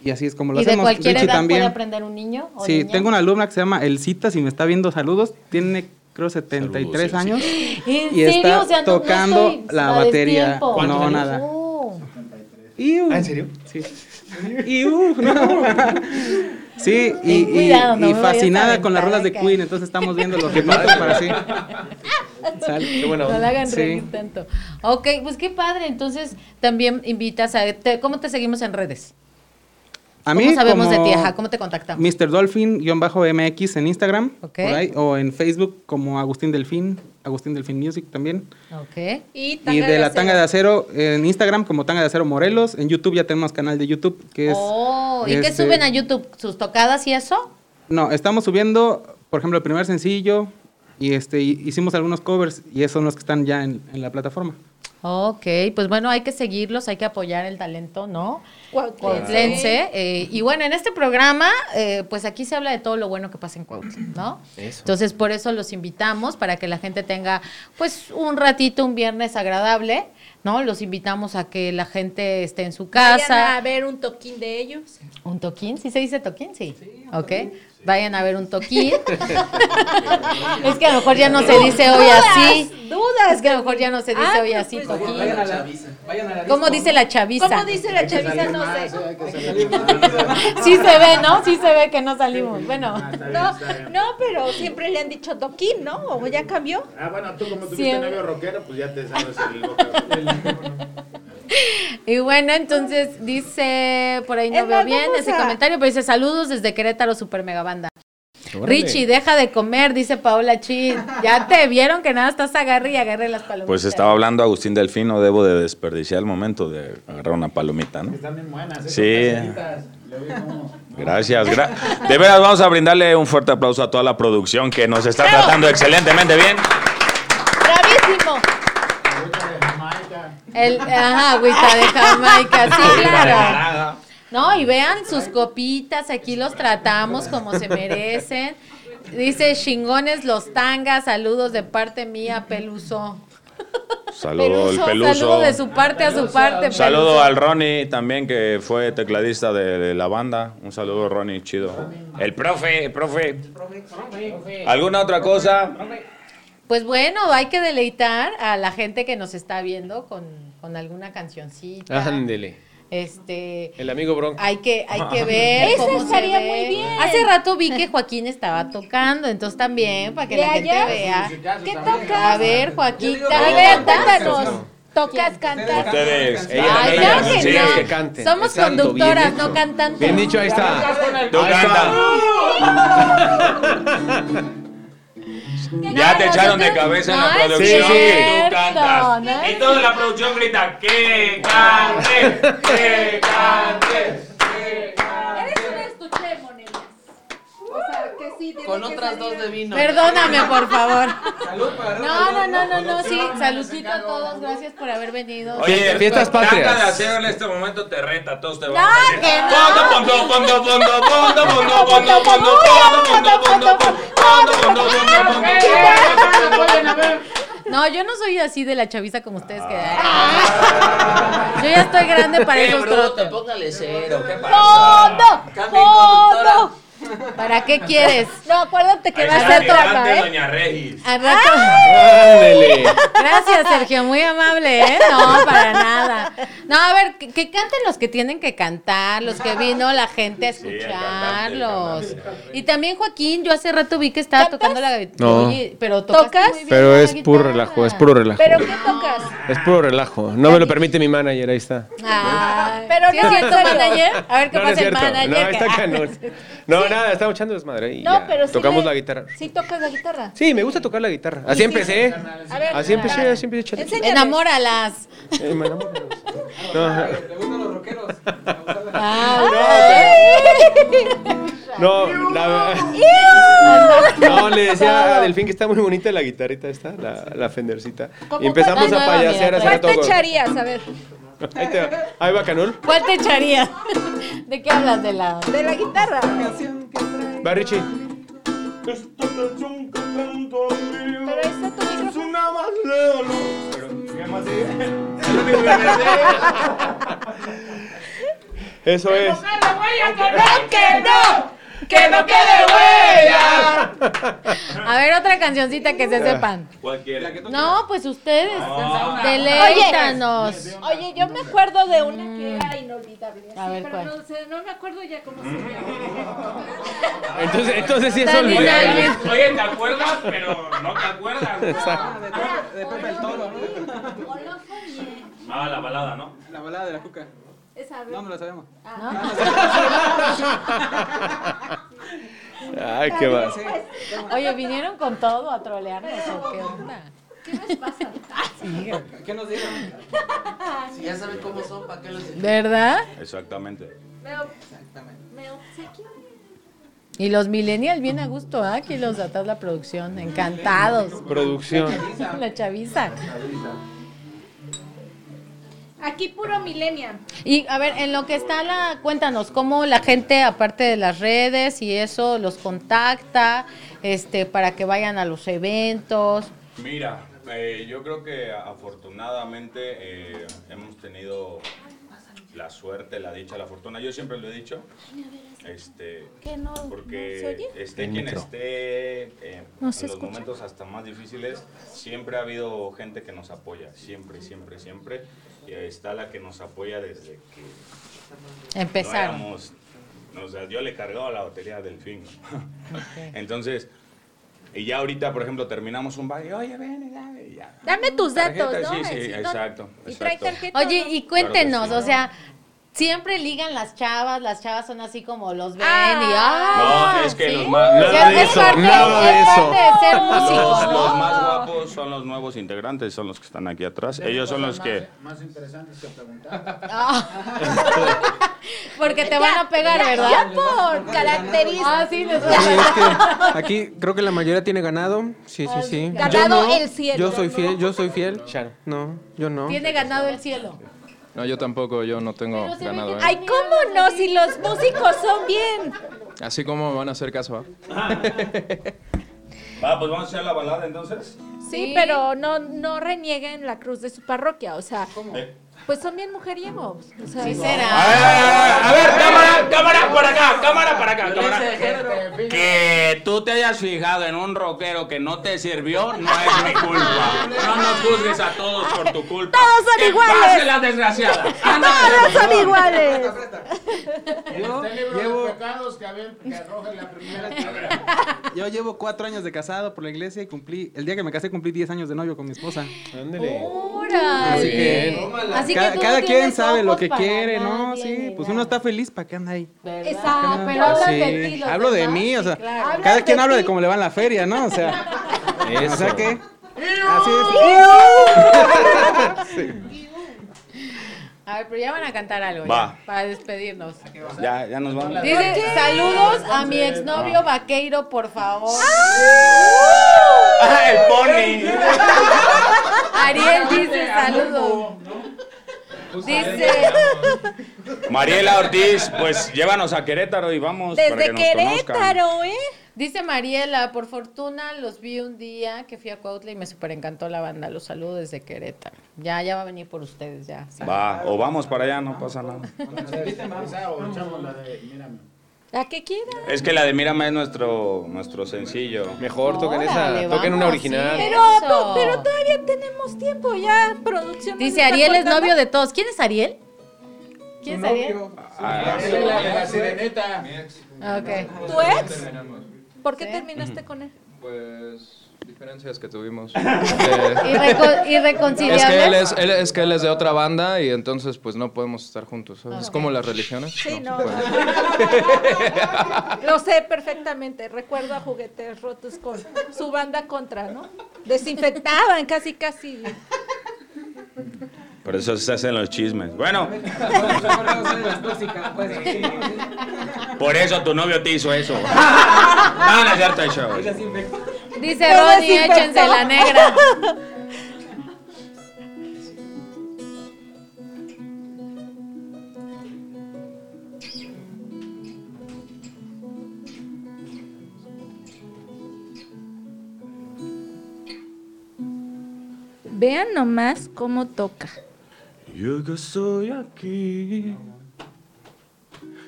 Y así es como lo ¿Y de hacemos. cualquier Richie edad también. puede aprender un niño o Sí, niña? tengo una alumna que se llama Elcita, si me está viendo, saludos. Tiene, creo, 73 Saludos, años. ¿En y serio? está O sea, no- no tocando estoy la batería. destiempo. ¿Cuántos No, años? nada. Oh. Iu. Ah, ¿en serio? Sí. Iu, no. Sí, y, y- cuidado, no y fascinada con las rolas de acá. Queen, entonces estamos viendo los ritmitos para así. Sale. Qué buena No la hagan Sí. reír tanto. Ok, pues qué padre. Entonces, también invitas a... te- ¿Cómo te seguimos en redes? A ¿Cómo sabemos de como ti? Ajá, ¿cómo te contactamos? Mr. Dolphin-MX en Instagram, Ok. por ahí, o en Facebook como Agustín Delfín, Agustín Delfín Music también. Ok. Y, Y de la tanga de acero en Instagram como tanga de acero Morelos. En YouTube ya tenemos canal de YouTube que es. oh, ¿y qué este, suben a YouTube? ¿Sus tocadas y eso? No, estamos subiendo, por ejemplo, el primer sencillo y este y- hicimos algunos covers y esos son los que están ya en, en la plataforma. Ok, pues bueno, hay que seguirlos, hay que apoyar el talento, ¿no? Cuautlense. Eh, y bueno, en este programa, eh, pues aquí se habla de todo lo bueno que pasa en Cuautla, ¿no? Eso. Entonces, por eso los invitamos, para que la gente tenga, pues, un ratito, un viernes agradable, ¿no? Los invitamos a que la gente esté en su Vayan casa. a ver un toquín de ellos. ¿Un toquín? ¿Sí se dice toquín? Sí. ok. Vayan a ver un toquín. es que a lo mejor ya no se dice hoy así. Dudas. Es que a lo mejor ya no se dice Ah, hoy pues, así, pues, toquín. Vayan a la, vayan a la ¿Cómo dice la chaviza? ¿Cómo dice la chaviza? No sé. Sí se ve, ¿no? Sí se ve que no salimos. Bueno, No, no, pero siempre le han dicho toquín, ¿no? ¿O ya cambió? Ah, bueno, tú como tuviste novio rockero, pues ya te sabes el y bueno, entonces dice, por ahí no Es veo bien ese a- comentario, pero dice saludos desde Querétaro, super mega banda. Órale. Richie, deja de comer, dice Paola Chin. Ya te vieron que nada, estás agarre y agarre las palomitas. Pues estaba hablando Agustín Delfín, no debo de desperdiciar el momento de agarrar una palomita, ¿no? Están bien buenas, ¿eh? Sí. Gracias. gra- de veras, vamos a brindarle un fuerte aplauso a toda la producción que nos está tratando excelentemente bien. ¡Bravísimo! Agüita de Jamaica. El, ajá, agüita de Jamaica, sí, claro. No, y vean sus copitas, aquí los tratamos como se merecen. Dice chingones los tangas, saludos de parte mía, Peluso. Saludo el Saludo peluso. de su parte a su parte. Saludo Peluso. al Ronnie también, que fue tecladista de la banda. Un saludo, Ronnie, chido. El profe, el profe. ¿Alguna otra cosa? Pues bueno, hay que deleitar a la gente que nos está viendo con, con alguna cancioncita. Ándele. Este, El amigo Bronco. hay que, hay que ver Ese cómo se estaría ve. muy bien. Hace rato vi que Joaquín estaba tocando, entonces también para que ¿De la gente allá? vea. ¿Qué A tocas? ver, Joaquín, A ¿también ver, cuéntanos. ¿Tocas, cantas? Ustedes. Ella, Ay, ella, claro que sí, no. que canten. Somos Exacto, conductoras, bien no dicho. cantantes. Bien dicho, ahí está. Tú canta. Ya te echaron de cabeza en la producción y tú cantas. Y toda la producción grita, que cante, que cante. Eres un estuche, Monelias. O sea, que sí, Con otras salir. dos de vino. Perdóname, por favor. Salud para No, no, no, no, no, sí. Saludcito a todos, gracias por haber venido. Oye, Fiestas patrias. Tanta de hacer en este momento te reta, todos te van No, a decir. que no. Pondo, pondo, pondo, pondo, pondo, pondo, pondo, pondo, pondo, pondo, pondo, pondo, pondo, pondo, pondo, pondo. No, yo no soy así de la chaviza como ustedes que. Yo ya estoy grande para ¡Qué esos bruto! trotes. Póngale cero. ¿Qué pasa? ¡Fondo! ¡Fondo! ¿Para qué quieres? No, acuérdate que Ahí va a ser trampa, adelante, ¿eh? doña Regis. Al rato- Ándele. Gracias, Sergio, muy amable, ¿eh? No, para nada. No, a ver, que, que canten los que tienen que cantar, los que vino la gente a Sí, el escucharlos. cantante, el cantante. Y también Joaquín, yo hace rato vi que estaba ¿Cantas? tocando la guitarra. No. Pero ¿Tocas? muy bien Pero es puro relajo, es puro relajo. ¿Pero qué tocas? Es puro relajo. No me lo permite mi manager, ahí está. Ay, Pero ¿sí no, es cierto, manager? A ver qué No, pasa el manager. No, está canon. No, nada, estamos echando desmadre y No, ya. pero sí Tocamos le- la guitarra. Sí tocas la guitarra. Sí, me gusta tocar la guitarra. Así empecé. A ver, Así empecé, así empecé echando. enséñales. Enamóralas. Eh, me enamoro. No, ¿Te gustan los rockeros? no, la No, le decía a Delfín que está muy bonita la guitarrita esta, la, la Fendercita. ¿Cómo Y empezamos cuál? a Ah, nueva, payasear mira, hace ¿Cuál rato. te con- echarías? A ver, Ahí, te va. Ahí va Canul. ¿Cuál te echaría? ¿De qué hablas? ¿De la...? de la guitarra. Va Richie. Esta canción que canto amigo, Pero ahí está tu es una más. Pero, que me sé. Eso es. ¡Que no! ¡Que no quede huella! A ver, otra cancioncita que se sepan. Cualquiera. No, pues ustedes. Ah. Deleítanos. Oye, yo me acuerdo de una que era inolvidable. A sí, ver, pero ¿cuál? no, sé, no me acuerdo ya cómo se llama. Entonces, entonces sí es olvidable. Oye, ¿te acuerdas? Pero no te acuerdas. De Pepe el Toro, ¿no? Ah, la balada, ¿no? La balada de la cuca. Esa, a ver. No, no la sabemos. Ay, qué va. Oye, ¿vinieron con todo a trolearnos o qué onda? ¿Qué nos dieron? Si ya saben cómo son, ¿para qué los ¿Verdad? Exactamente. Obsequio. Y los millennials bien a gusto, ¿ah? Aquí los de atrás la producción, encantados. Producción. La chaviza. Aquí puro millennial. Y a ver, en lo que está la, cuéntanos, cómo la gente, aparte de las redes y eso, los contacta, este, para que vayan a los eventos. Mira, eh, yo creo que afortunadamente eh, hemos tenido la suerte, la dicha, la fortuna. Yo siempre lo he dicho. Este, ¿Qué no? porque ¿No esté quien esté eh, No en los escucha. momentos hasta más difíciles, siempre ha habido gente que nos apoya, siempre, siempre, siempre. Y ahí está la que nos apoya desde que no Empezaron. éramos, o sea, yo le cargaba la batería del fin. Entonces, y ya ahorita, por ejemplo, terminamos un baile, oye, ven, y ya. Dame tus datos, ¿no? sí, sí, exacto, Y trae exacto. tarjeta. Oye, y cuéntenos, Claro que o sí. sea, siempre ligan las chavas, las chavas son así como los ven Ah. y ¡ah! No, es que ¿sí? los más- O sea, Nada de es eso, parte, nada de es eso. parte de ser músico, Los, ¿no? los más guapos son los nuevos integrantes, son los que están aquí atrás. Ellos son los que... Más interesantes que preguntar. Ah. Porque te van a pegar, Ya- ¿verdad? Ya por características. Ah, sí, les Sí, es que aquí creo que la mayoría tiene ganado. Sí, sí, sí. Ganado Yo no, el cielo. Yo soy fiel, yo soy fiel. No, yo no. Tiene ganado el cielo. No, yo tampoco, yo no tengo ganado. ¿eh? Ay, ¿cómo no? Si los músicos son bien. Así como van a hacer caso. ¿ah? Va, pues vamos a hacer la balada entonces. Sí, pero no, no renieguen la cruz de su parroquia, o sea, Eh, Pues son bien mujeriegos. O sea, Sí será. A ver, a ver, cámara, cámara para acá, cámara para acá, cámara. Que tú te hayas fijado en un rockero que no te sirvió no es mi culpa. No nos juzgues a todos por tu culpa. Todos son iguales. pase la desgraciada. Todos son iguales. Yo Llevo llevo, pecados que, habían, que arrojan la primera yo llevo cuatro años de casado por la iglesia y cumplí, el día que me casé cumplí 10 años de novio con mi esposa. Ándele. Así que- Así que Cada, no quien sabe lo que quiere, ¿no? nadie, Sí, pues nada. uno está feliz, ¿para qué anda ahí? Exacto, pero hablas Sí, de ti. Hablo de mí, o sí, sea, claro. cada quien de habla de cómo le va en la feria, ¿no? O sea, Eso. o sea que... Así es. A ver, pero ya van a cantar algo Va. ya, para despedirnos. Ya, ya nos vamos. Dice, saludos a mi exnovio vaqueiro, por favor. Ah, el pony. Ariel dice saludos. Dice, Mariela Ortiz, pues llévanos a Querétaro y vamos para que Desde nos conozcan. Querétaro, ¿eh? dice Mariela, por fortuna los vi un día que fui a Cuautla y me super encantó la banda. Los saludo desde Querétaro. Ya, ya va a venir por ustedes, ya. Va, o vamos para allá, no pasa nada. La que quieras. Es que la de Mírame es nuestro, nuestro sencillo. Mejor toquen esa, toquen una vamos, original. sí. Pero, Eso. pero todavía tenemos tiempo ya. Producción. nos Dice está Ariel es cortando. novio de todos. ¿Quién es Ariel? ¿Quién es Ariel? Ah, La, la sireneta. Ah, Ok. ¿Tu ex? ¿Por qué Sí. terminaste con él? Pues diferencias que tuvimos. ¿Y, Eh, reco- y es que él es, él- es que él es de otra banda y entonces pues no podemos estar juntos. ¿sabes? Es como las religiones. Sí, no puede. Lo sé perfectamente. Recuerdo a Juguetes Rotos con su banda contra, ¿no? Desinfectaban casi, casi. Por eso se hacen los chismes. Bueno, por eso tu novio te hizo eso. Cierto eso. Dice desinfectó. échense la negra. Vean nomás cómo toca. Yo que estoy aquí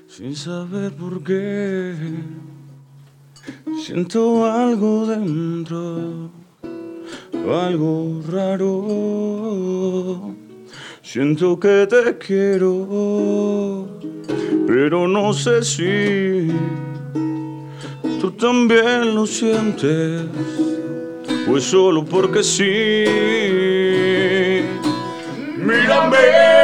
sin saber por qué. Siento algo dentro, algo raro. Siento que te quiero, pero no sé si tú también lo sientes. Pues solo porque sí. Mírame,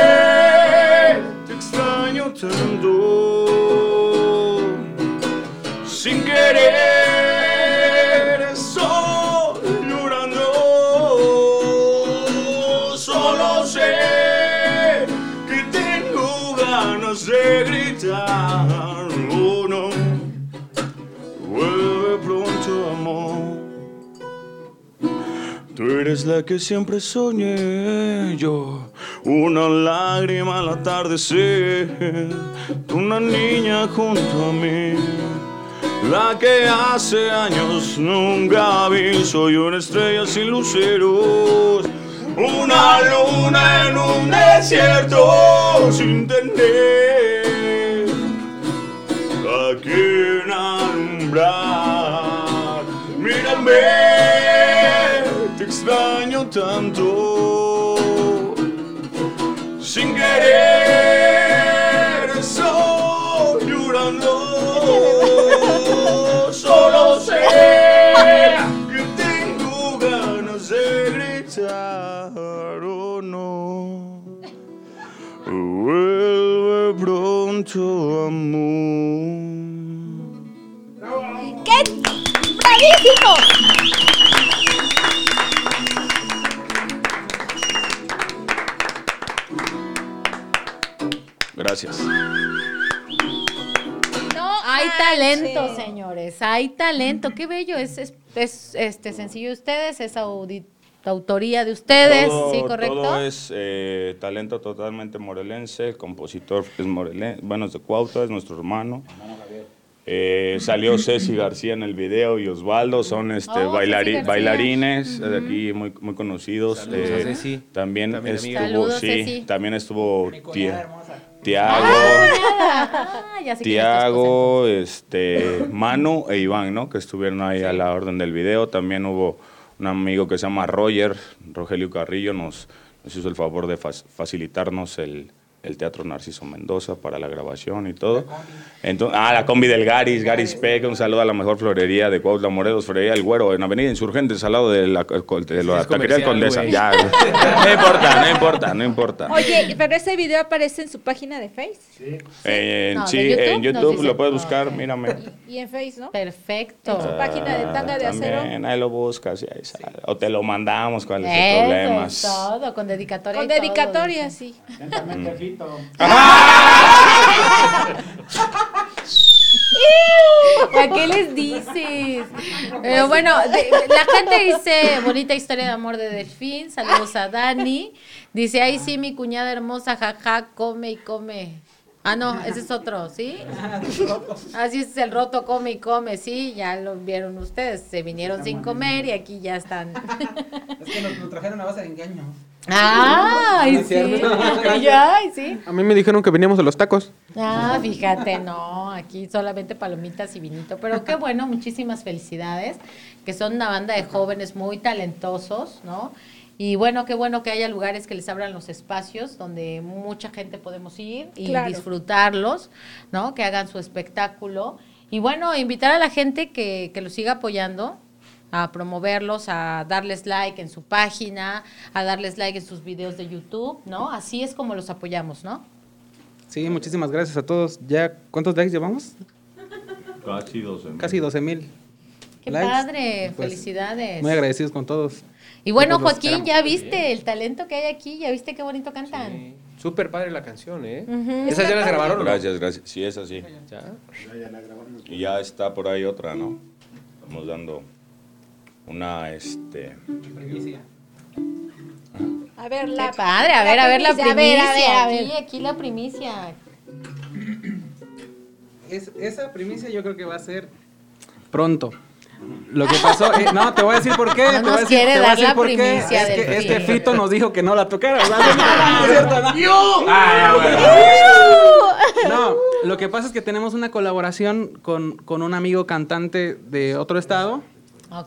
Eres la que siempre soñé. Yo, una lágrima al atardecer, una niña junto a mí, la que hace años nunca vi, soy una estrella sin luceros, una luna en un desierto sin tener. A quien alumbrar. Mírame, tanto. Sin querer, estoy llorando. Solo sé que tengo ganas de gritar. Oh no. Vuelve pronto, amor. ¡Qué bravísimo! Gracias. No Hay talento, señores. Hay talento. Qué bello. Es, es, es, este sencillo de ustedes, es autoría de ustedes. Todo- sí, correcto. Todo es eh, talento totalmente morelense. El compositor es morelense. Bueno, es de Cuautla, es nuestro hermano. Eh, salió Ceci García en el video y Osvaldo, son este, Oh, bailari- Ceci García. bailarines eh, de aquí muy, muy conocidos. Saludos a Eh, Ceci. También, También estuvo, Saludos, sí, Ceci. también estuvo cuñada hermosa. Tiago, Ah. Tiago, este, Manu e Iván, ¿no? Que estuvieron ahí a la orden del video. También hubo un amigo que se llama Roger, Rogelio Carrillo, nos, nos hizo el favor de fac- facilitarnos el, el Teatro Narciso Mendoza para la grabación y todo. Entonces, ah, la combi del Garis, Garis Peck, un saludo a la mejor florería de Cuautla Morelos, Florería El Güero, en Avenida Insurgentes, al lado de la, de la es taquería Condesa. Ya, no importa, no importa, no importa. Oye, pero ese video aparece en su página de Face. Eh, No, ¿de sí, YouTube? en YouTube sí, sí. lo puedes buscar, mírame. Y en Face, ¿no? Perfecto. En su página de tanga de acero. También, ahí lo buscas y ahí sale. O te lo mandamos, ¿cuál es el problema? todo, con dedicatoria. Con dedicatoria, sí. Lentamente, ¿Para qué les dices? Pero bueno, de- la gente dice bonita historia de amor de Delfín. Saludos a Dani. Dice, ahí sí, mi cuñada hermosa, jaja, come y come. Ah, no, ese es otro, ¿sí? Así es el roto, come y come, sí, ya lo vieron ustedes. Se vinieron sin comer y aquí ya están. Es que nos trajeron a base de engaño. ¡Ay, No es sí! ¡Ay, sí! A mí me dijeron que veníamos de los tacos. Ah, fíjate, no, aquí solamente palomitas y vinito, pero qué bueno, muchísimas felicidades, que son una banda de jóvenes muy talentosos, ¿no? Y bueno, qué bueno que haya lugares que les abran los espacios donde mucha gente podemos ir y Claro. disfrutarlos, ¿no? Que hagan su espectáculo. Y bueno, invitar a la gente que, que los siga apoyando, a promoverlos, a darles like en su página, a darles like en sus videos de YouTube, ¿no? Así es como los apoyamos, ¿no? Sí, muchísimas gracias a todos. Ya, ¿cuántos likes llevamos? Casi 12 Casi 12 mil. Qué likes. padre, Pues, felicidades. Muy agradecidos con todos. Y bueno, Joaquín, ya viste el talento que hay aquí, ya viste qué bonito cantan. Sí. Súper padre la canción, ¿eh? ¿Esas ya las grabaron? Gracias, gracias. Sí, es así. ¿Ya? Y ya está por ahí otra, ¿no? Estamos dando una, este... A ver, Qué la. padre, a ver, a ver la primicia, a ver, a ver. Aquí, aquí la primicia. Es- esa primicia yo creo que va a ser pronto. Lo que pasó, eh, no, te voy a decir por qué. No te voy nos a decir, quiere te voy a dar decir la por qué. primicia Es que, es que fin. Fito nos dijo que no la tocara. no. No, lo que pasa es que tenemos una colaboración con, con un amigo cantante de otro estado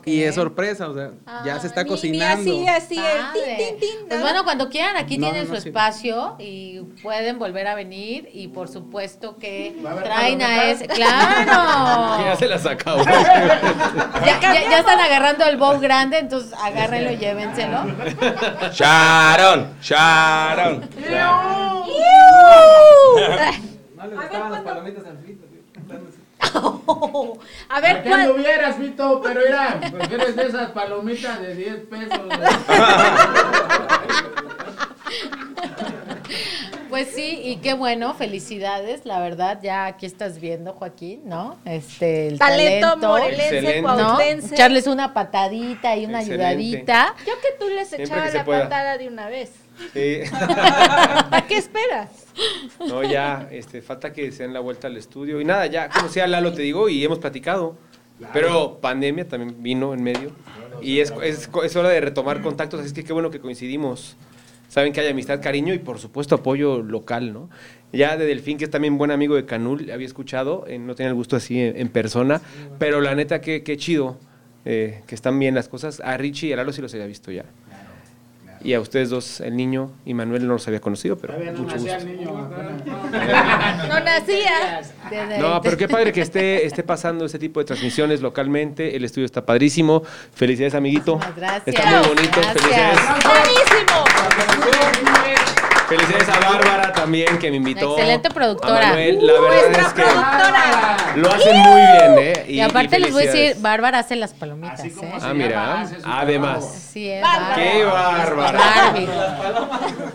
Y es sorpresa, o sea, ya se está Ni- cocinando. Ni así, así, tin, tin, tin, Pues ¿no? bueno, cuando quieran, aquí No, tienen no, su sí. espacio y pueden volver a venir y por supuesto que ¿Va a traen a ese, claro. Ya se la sacó. Ya, ya- ya están agarrando el bow grande, entonces agárrenlo y llévenselo. Sharon, Sharon. No le gustaban las palomitas al Fito. A ver, ¿Qué ¿cuál? no hubieras, Fito? Pero mira, porque eres de esas palomitas de 10 pesos. Pues sí, y qué bueno, felicidades, la verdad, ya aquí estás viendo, Joaquín, ¿no? Este, el Talento talento, morelense. ¿no? Echarles una patadita y una Excelente. ayudadita. Yo que tú les se la pueda. patada de una vez. Sí. ¿A qué esperas? No, ya, este, falta que se den la vuelta al estudio. Y nada, ya conocí a Lalo, te digo, y hemos platicado. Pero pandemia también vino en medio. Y es, es, es hora de retomar contactos, así que qué bueno que coincidimos. Saben que hay amistad, cariño y por supuesto apoyo local, ¿no? Ya de Delfín, que es también buen amigo de Canul, había escuchado, eh, no tenía el gusto así en, en persona, pero la neta, qué, qué chido eh, que están bien las cosas. A Richie y a Lalo sí los había visto ya. Y a ustedes dos, el niño y Manuel no los había conocido, pero Todavía no mucho nacía gusto. el niño. No nacía. No, pero qué padre que esté, esté pasando este tipo de transmisiones localmente. El estudio está padrísimo. Felicidades, amiguito. Gracias. Está muy bonito. Gracias. Felicidades. ¡Buenísimo! Felicidades a Bárbara también, que me invitó. Excelente productora. A Manuel, la verdad Nuestra es que productora. lo hacen muy bien, ¿eh? Y, aparte les voy a decir. Bárbara hace las palomitas, Así como ¿eh? Ah, mira, además. trabajo. Sí, es Bárbara. ¡Qué bárbara! Barbie.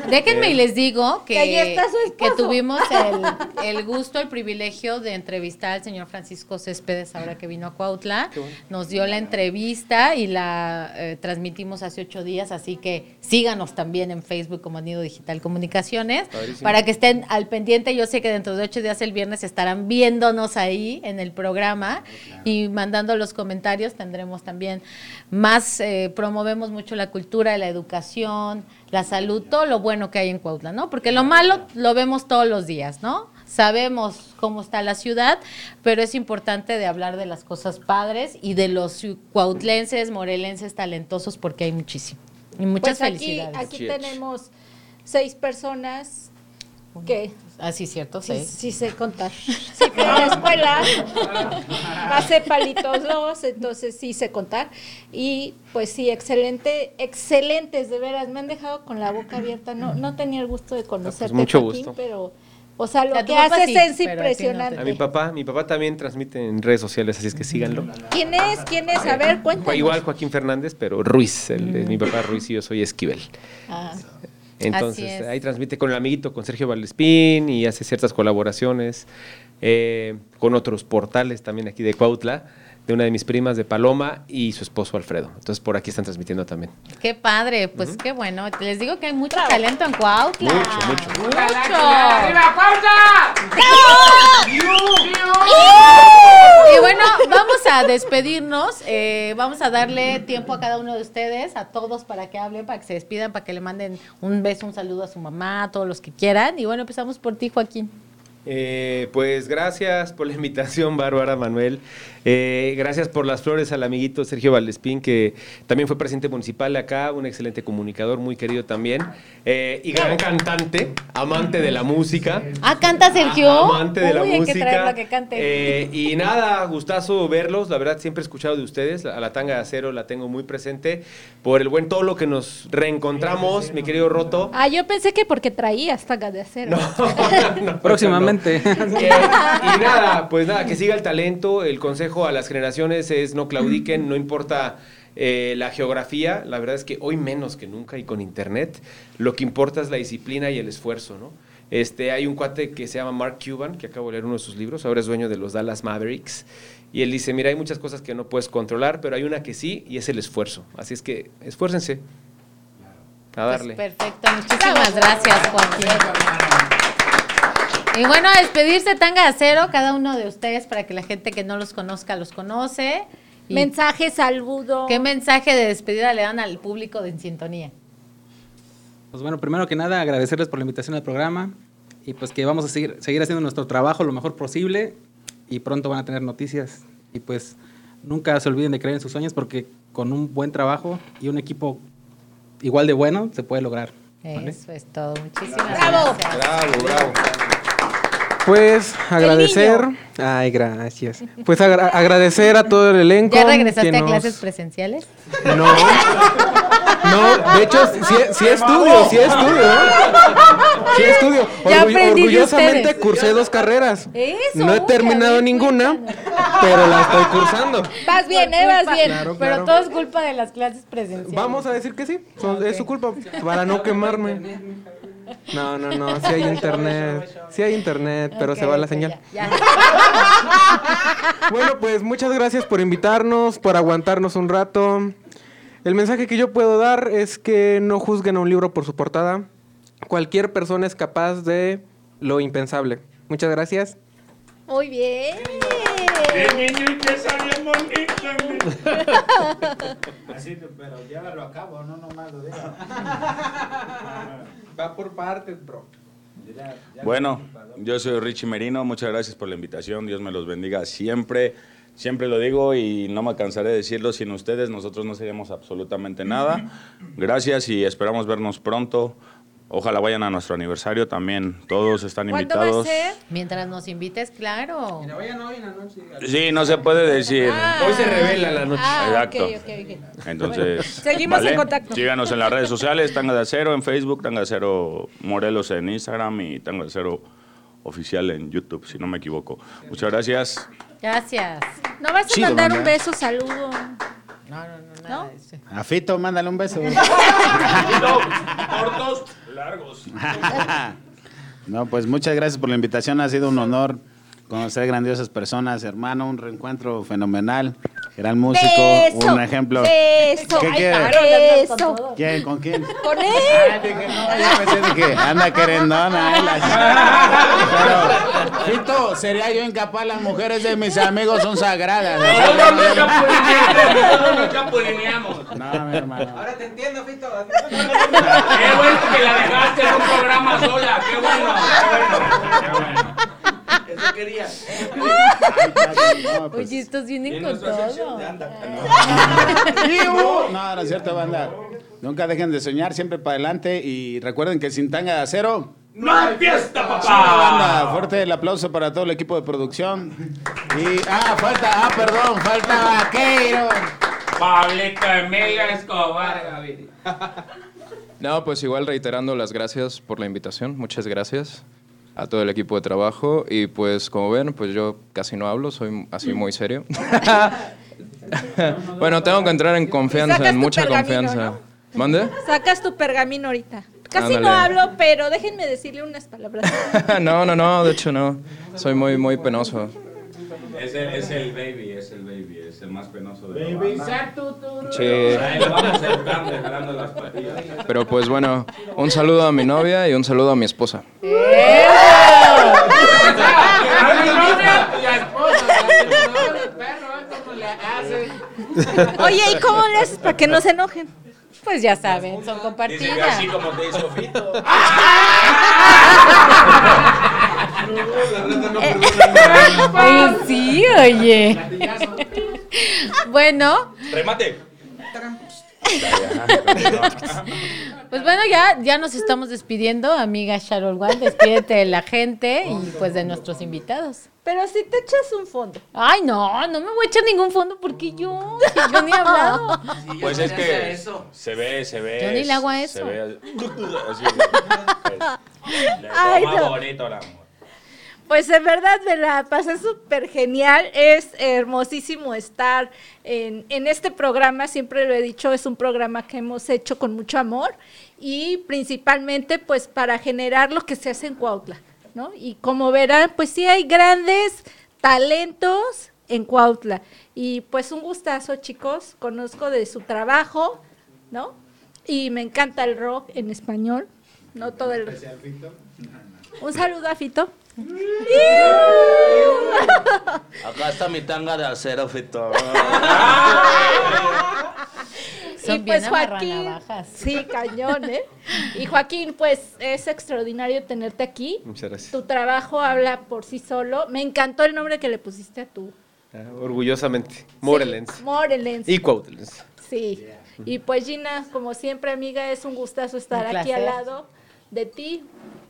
Déjenme y les digo que, Que ahí está su que esposo. tuvimos el, el gusto, el privilegio de entrevistar al señor Francisco Céspedes ahora que vino a Cuautla. Nos dio la entrevista y la eh, transmitimos hace ocho días, así que síganos también en Facebook como Nido Digital Comunicación. Comunicaciones Padrísimo. para que estén al pendiente. Yo sé que dentro de ocho días el viernes estarán viéndonos ahí en el programa y mandando los comentarios. Tendremos también más, eh, promovemos mucho la cultura, la educación, la salud, todo lo bueno que hay en Cuautla, ¿no? Porque lo malo lo vemos todos los días, ¿no? Sabemos cómo está la ciudad, pero es importante de hablar de las cosas padres y de los cuautlenses, morelenses talentosos, porque hay muchísimo. Y muchas Pues aquí, felicidades. aquí tenemos seis personas que Así es cierto, sí, sí. sí sé contar. Sí, fui a la escuela, pasé palitos dos, entonces sí sé contar. Y pues sí, excelente, excelentes, de veras, me han dejado con la boca abierta. No, no tenía el gusto de conocerte, mucho Joaquín, gusto. pero, o sea, lo que haces sí, es pero a ti no te- impresionante. A mi papá, mi papá también transmite en redes sociales, así es que síganlo. ¿Quién es? ¿Quién es? A ver, cuéntanos. Igual Joaquín Fernández, pero Ruiz, el, mi papá Ruiz y yo soy Esquivel. Ah. Entonces, es. ahí transmite con el amiguito, con Sergio Valdespín y hace ciertas colaboraciones eh, con otros portales también aquí de Cuautla, de una de mis primas de Paloma y su esposo Alfredo. Entonces, por aquí están transmitiendo también. Qué padre, pues qué bueno. Les digo que hay mucho talento en Cuautla. Mucho, mucho. Mucho. ¡Arriba, pausa! Y bueno, vamos a despedirnos. eh, vamos a darle tiempo a cada uno de ustedes, a todos, para que hablen, para que se despidan, para que le manden un beso, un saludo a su mamá, a todos los que quieran. Y bueno, empezamos por ti, Joaquín. Eh, pues gracias por la invitación, Bárbara Manuel. Eh, gracias por las flores al amiguito Sergio Valdespín, que también fue presidente municipal de acá, un excelente comunicador, muy querido también. Eh, y gran cantante, amante de la música. Ah, canta Sergio. Amante de la Uy, hay música. que traerlo que cante. Eh, y nada, gustazo verlos. La verdad, siempre he escuchado de ustedes. A la tanga de acero la tengo muy presente. Por el buen todo lo que nos reencontramos, mi querido Roto. Ah, yo pensé que porque traías tagas de acero. No, Próximamente. no. Eh, y nada, pues nada, que siga el talento. El consejo a las generaciones es no claudiquen, no importa eh, la geografía. La verdad es que hoy menos que nunca y con internet, lo que importa es la disciplina y el esfuerzo, ¿no? Este, hay un cuate que se llama Mark Cuban, que acabo de leer uno de sus libros, ahora es dueño de los Dallas Mavericks. Y él dice, mira, hay muchas cosas que no puedes controlar, pero hay una que sí, y es el esfuerzo. Así es que esfuércense a darle. Pues perfecto, muchísimas gracias, Joaquín. Y bueno, a despedirse Tanga de Acero, cada uno de ustedes, para que la gente que no los conozca los conoce. Y Mensaje, saludo. ¿Qué mensaje de despedida le dan al público de En Sintonía? Pues bueno, primero que nada, agradecerles por la invitación al programa y pues que vamos a seguir, seguir haciendo nuestro trabajo lo mejor posible y pronto van a tener noticias y pues nunca se olviden de creer en sus sueños porque con un buen trabajo y un equipo igual de bueno se puede lograr. ¿vale? Eso es todo. Muchísimas Bravo. gracias. Bravo, bravo. Pues agradecer. Ay, gracias. Pues agra- agradecer a todo el elenco. ¿Ya regresaste a clases presenciales? No. No, de hecho, sí, sí estudio, sí estudio. Sí estudio. Orgullosamente ustedes. cursé dos carreras. Eso, No he terminado ninguna, pero la estoy cursando. Vas bien, eh, vas bien. Claro, Pero todo es culpa de las clases presenciales. Vamos a decir que sí, son- es su culpa, para no quemarme. No, no, no, sí hay internet, sí hay internet, pero se va la señal. ya, ya. Bueno, pues muchas gracias por invitarnos, por aguantarnos un rato. El mensaje que yo puedo dar es que no juzguen a un libro por su portada. Cualquier persona es capaz de lo impensable. Muchas gracias. Muy bien. Así, pero llévalo a cabo, no nomás lo digas. Va por partes, bro. Bueno, yo soy Richie Merino, muchas gracias por la invitación, Dios me los bendiga siempre, siempre lo digo y no me cansaré de decirlo, sin ustedes nosotros no seríamos absolutamente nada. Gracias y esperamos vernos pronto. Ojalá vayan a nuestro aniversario también, todos están ¿Cuándo va a invitados. ser? Mientras nos invites, claro. vayan hoy en la noche. Sí, no se puede decir. Hoy se revela la noche. Ah, Exacto. ok, ok, ok. Entonces, Seguimos en contacto. Síganos en las redes sociales, Tanga de Acero en Facebook, Tanga de Acero Morelos en Instagram y Tanga de Acero Oficial en YouTube, si no me equivoco. Muchas gracias. Gracias. ¿No vas a Chido, mandar un beso, saludo? No, no, no, nada de eso. A Fito, mándale un beso. Cortos, largos. No, pues muchas gracias por la invitación. Ha sido un honor conocer grandiosas personas, hermano, un reencuentro fenomenal. Gran músico, Beso, un ejemplo. beso, ¿Qué ay, quiere? todo. ¿Quién? ¿Con quién? Con él. Ah, dije, no, ya pensé, dije, anda querendona. Pero, Fito, sería yo incapaz, las mujeres de mis amigos son sagradas. Nosotros chapulineamos. No, mi hermano. Ahora te entiendo, Fito. Qué bueno que la dejaste en un programa sola. Qué bueno. Qué bueno. Qué bueno. Eso quería. Oye, estos vienen En con todo. No, no es cierto, banda. Nunca dejen de soñar, siempre para adelante. Y recuerden que sin tanga de acero. ¡No hay fiesta, Sí, banda. papá! Fuerte el aplauso para todo el equipo de producción. Y, ah, falta, ah, perdón, falta Vaqueiro. Pablito Emilio Escobar, Gaviria. No, pues igual reiterando las gracias por la invitación. Muchas gracias a todo el equipo de trabajo. Y pues como ven, pues yo casi no hablo, soy así muy serio. bueno, tengo que entrar en confianza, en mucha confianza. ¿no? ¿Mande? Sacas tu pergamino ahorita. Casi no hablo, pero déjenme decirle unas palabras. no, no, no, de hecho no. Soy muy, muy penoso. Es el, es el baby, es el baby, es el más penoso de la Baby banda. Shark, tu, tu, tu. Sí. Ahí lo vamos educando, jalando las patillas. Pero pues bueno, un saludo a mi novia y un saludo a mi esposa. A a. Oye, ¿y cómo le haces para que no se enojen? Pues ya saben, son compartidas. así como te hizo Fito. Oye, sí, oye. Bueno, Remate. pues bueno, ya, ya nos estamos despidiendo, amiga Sharon Wan. Despídete de la gente y pues de nuestros invitados. Pero si te echas un fondo. Ay, no, no me voy a echar ningún fondo porque yo, si yo ni he hablado. Pues es que se ve, se ve. Yo ni le hago a Se eso. ve así. es- Le Ay, no. bonito el amor. Pues en verdad me la pasé súper genial. Es hermosísimo estar en, en este programa. Siempre lo he dicho, es un programa que hemos hecho con mucho amor y principalmente pues para generar lo que se hace en Cuautla, ¿no? Y como verán, pues sí hay grandes talentos en Cuautla. Y pues un gustazo, chicos. Conozco de su trabajo, ¿no? Y me encanta el rock en español, no todo el... Un saludo a Fito. Acá está mi tanga de acero, Fito. Son y bien pues Joaquín, sí, cañón, ¿eh? Y Joaquín, pues es extraordinario tenerte aquí. Muchas gracias. Tu trabajo habla por sí solo. Me encantó el nombre que le pusiste a tu Ah, Orgullosamente. Morelense. Sí, Morelense. Y Cuautlense. Sí. Y pues Gina, como siempre, amiga, es un gustazo estar Un aquí al lado de ti.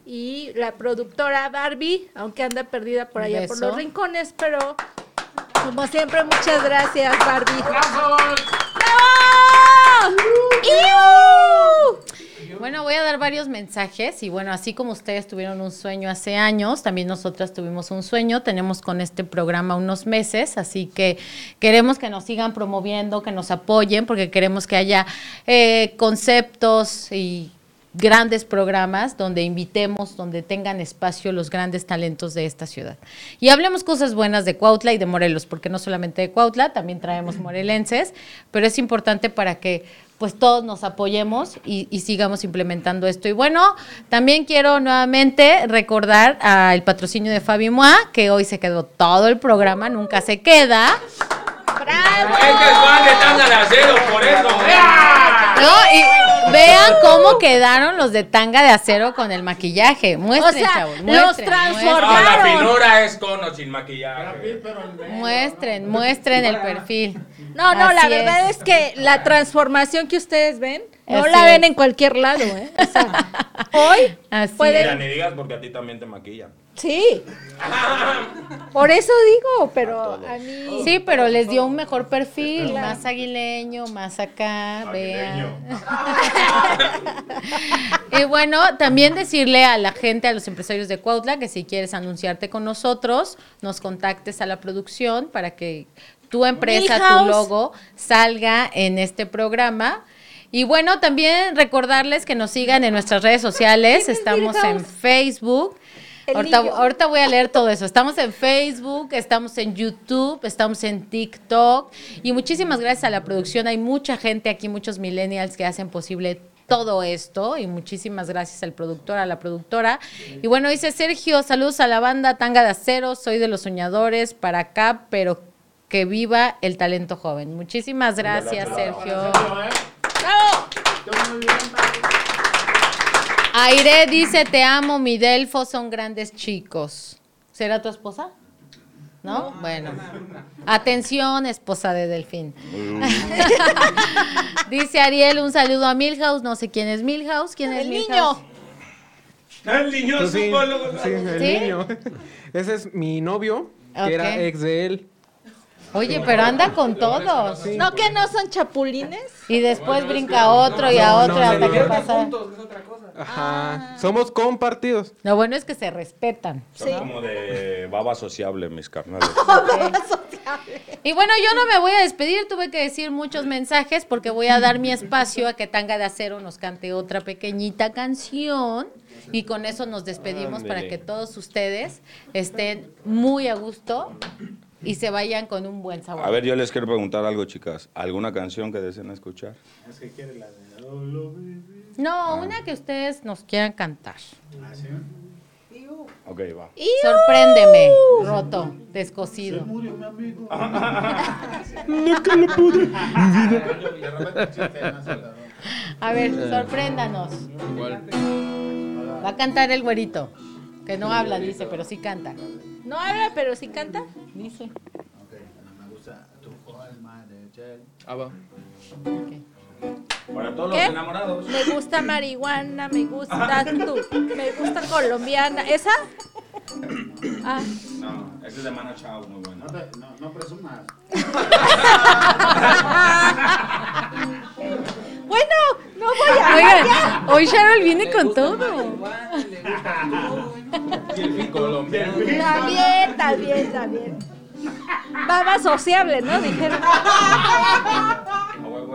Y la productora Barbie, aunque anda perdida por allá por los rincones, pero como siempre, muchas gracias, Barbie. ¡Aplausos! ¡Bravo! Bueno, voy a dar varios mensajes y bueno, así como ustedes tuvieron un sueño hace años, también nosotras tuvimos un sueño, tenemos con este programa unos meses, así que queremos que nos sigan promoviendo, que nos apoyen, porque queremos que haya eh, conceptos y grandes programas donde invitemos, donde tengan espacio los grandes talentos de esta ciudad. Y hablemos cosas buenas de Cuautla y de Morelos, porque no solamente de Cuautla, también traemos morelenses, pero es importante para que pues todos nos apoyemos y, sigamos implementando esto. Y bueno, también quiero nuevamente recordar al patrocinio de Fabi Moa, que hoy se quedó todo el programa, nunca se queda. ¡Bravo! Es que es fan de tanga de acero, por eso. ¿No? Y vean cómo quedaron los de tanga de acero con el maquillaje. Muestren, O sea, chavos. los Muestren, transformaron. La finura es con o sin maquillaje. muestren, muestren el perfil. No, no, la verdad es. que la transformación que ustedes ven, no Así la ven es. en cualquier lado, ¿eh? O sea, hoy Así pueden- Mira, ni digas porque a ti también te maquillan. Sí. Por eso digo, pero a mí. Sí, pero les dio un mejor perfil, más aguileño, más acá, vean. y bueno, también decirle a la gente, a los empresarios de Cuautla, que si quieres anunciarte con nosotros, nos contactes a la producción para que tu empresa, tu logo, salga en este programa. Y bueno, también recordarles que nos sigan en nuestras redes sociales. ¿Quién es Estamos en? Facebook. Ahorita, voy a leer todo eso. Estamos en Facebook, estamos en YouTube, estamos en TikTok. Y muchísimas gracias a la producción. Hay mucha gente aquí, muchos millennials que hacen posible todo esto. Y muchísimas gracias al productor, a la productora. Y bueno, dice Sergio, saludos a la banda Tanga de Acero. Soy de los soñadores para acá, pero que viva el talento joven. Muchísimas gracias, Sergio. Aire dice, te amo, mi Delfo, son grandes chicos. ¿Será tu esposa? ¿No? Bueno. Atención, esposa de Delfín. dice Ariel, un saludo a Milhouse. No sé quién es Milhouse. ¿Quién es El Milhouse? El niño sí, psicólogo. sí, el ¿Sí? niño. Ese es mi novio, que era ex de él. Oye, pero anda con todos. ¿No que no son chapulines? Y después brinca a otro y a otro no, hasta que pasa. Ajá. Somos compartidos. Lo bueno es que se respetan. Son como de baba sociable, mis carnales. Y bueno, yo no me voy a despedir, tuve que decir muchos mensajes porque voy a dar mi espacio a que Tanga de Acero nos cante otra pequeñita canción y con eso nos despedimos para que todos ustedes estén muy a gusto y se vayan con un buen sabor. A ver, yo les quiero preguntar algo, chicas. ¿Alguna canción que deseen escuchar? No, una que ustedes nos quieran cantar. Ok, va. Sorpréndeme, roto, descosido. A ver, sorpréndanos. Va a cantar el güerito, que no habla, dice, pero sí canta. No habla, pero sí canta. Dice. Ah, va. Para todos ¿Qué? enamorados. Me gusta marihuana, me gusta tú, me gusta colombiana. ¿Esa? Ah, No, ese es de Mana Chao, muy bueno. No, no presumas. bueno, no voy a. Oigan, hoy Sharon viene con todo. Colombiano. Está bien, está bien, está bien. Baba sociable, ¿no? Dijeron.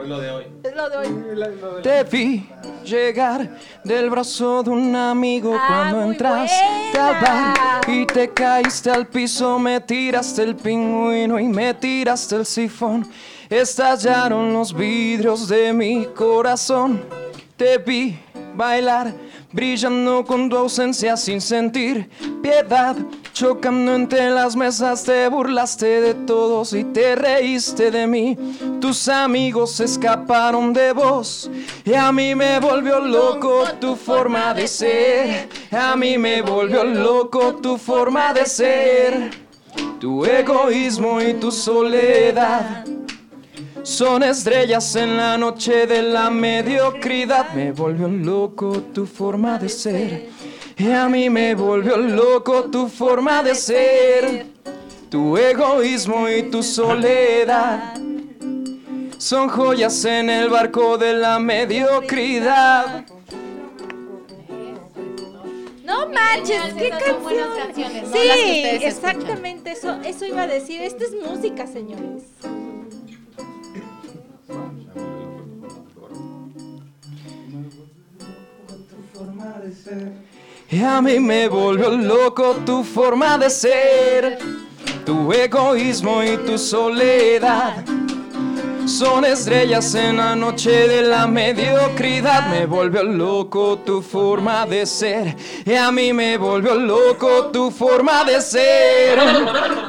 Es lo de hoy. Es lo de hoy. Te vi llegar del brazo de un amigo Ah, cuando entraste al buena. bar y te caíste al piso, me tiraste el pingüino y me tiraste el sifón. Estallaron los vidrios de mi corazón. Te vi bailar, brillando con tu ausencia sin sentir piedad. Chocando entre las mesas, te burlaste de todos y te reíste de mí. Tus amigos escaparon de vos y a mí me volvió loco tu forma de ser. A mí me volvió loco tu forma de ser. Tu egoísmo y tu soledad. Son estrellas en la noche de la mediocridad. Me volvió loco tu forma de ser. Y a mí me volvió loco tu forma de ser. Tu egoísmo y tu soledad. Son joyas en el barco de la mediocridad. No manches, qué buenas canción. canciones, ¿no? Sí, escuchan. exactamente, eso, eso iba a decir. Esta es música, señores. Y a mí me volvió loco tu forma de ser, tu egoísmo y tu soledad. Son estrellas en la noche de la mediocridad. Me volvió loco tu forma de ser. Y a mí me volvió loco tu forma de ser.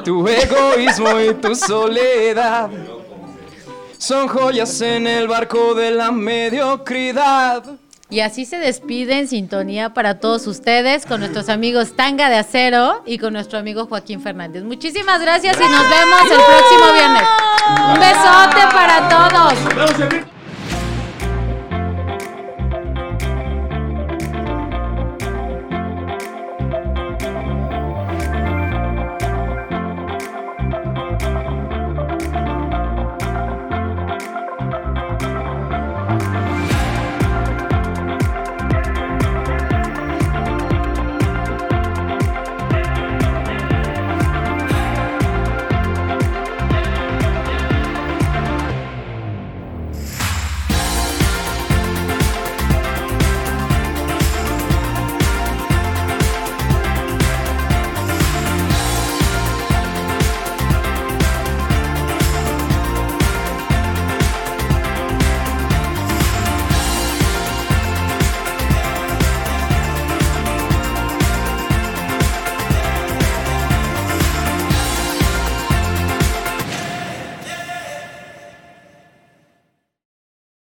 Tu egoísmo y tu soledad. Son joyas en el barco de la mediocridad. Y así se despide en sintonía para todos ustedes con nuestros amigos Tanga de Acero y con nuestro amigo Joaquín Fernández. Muchísimas gracias y nos vemos el próximo viernes. Un besote para todos.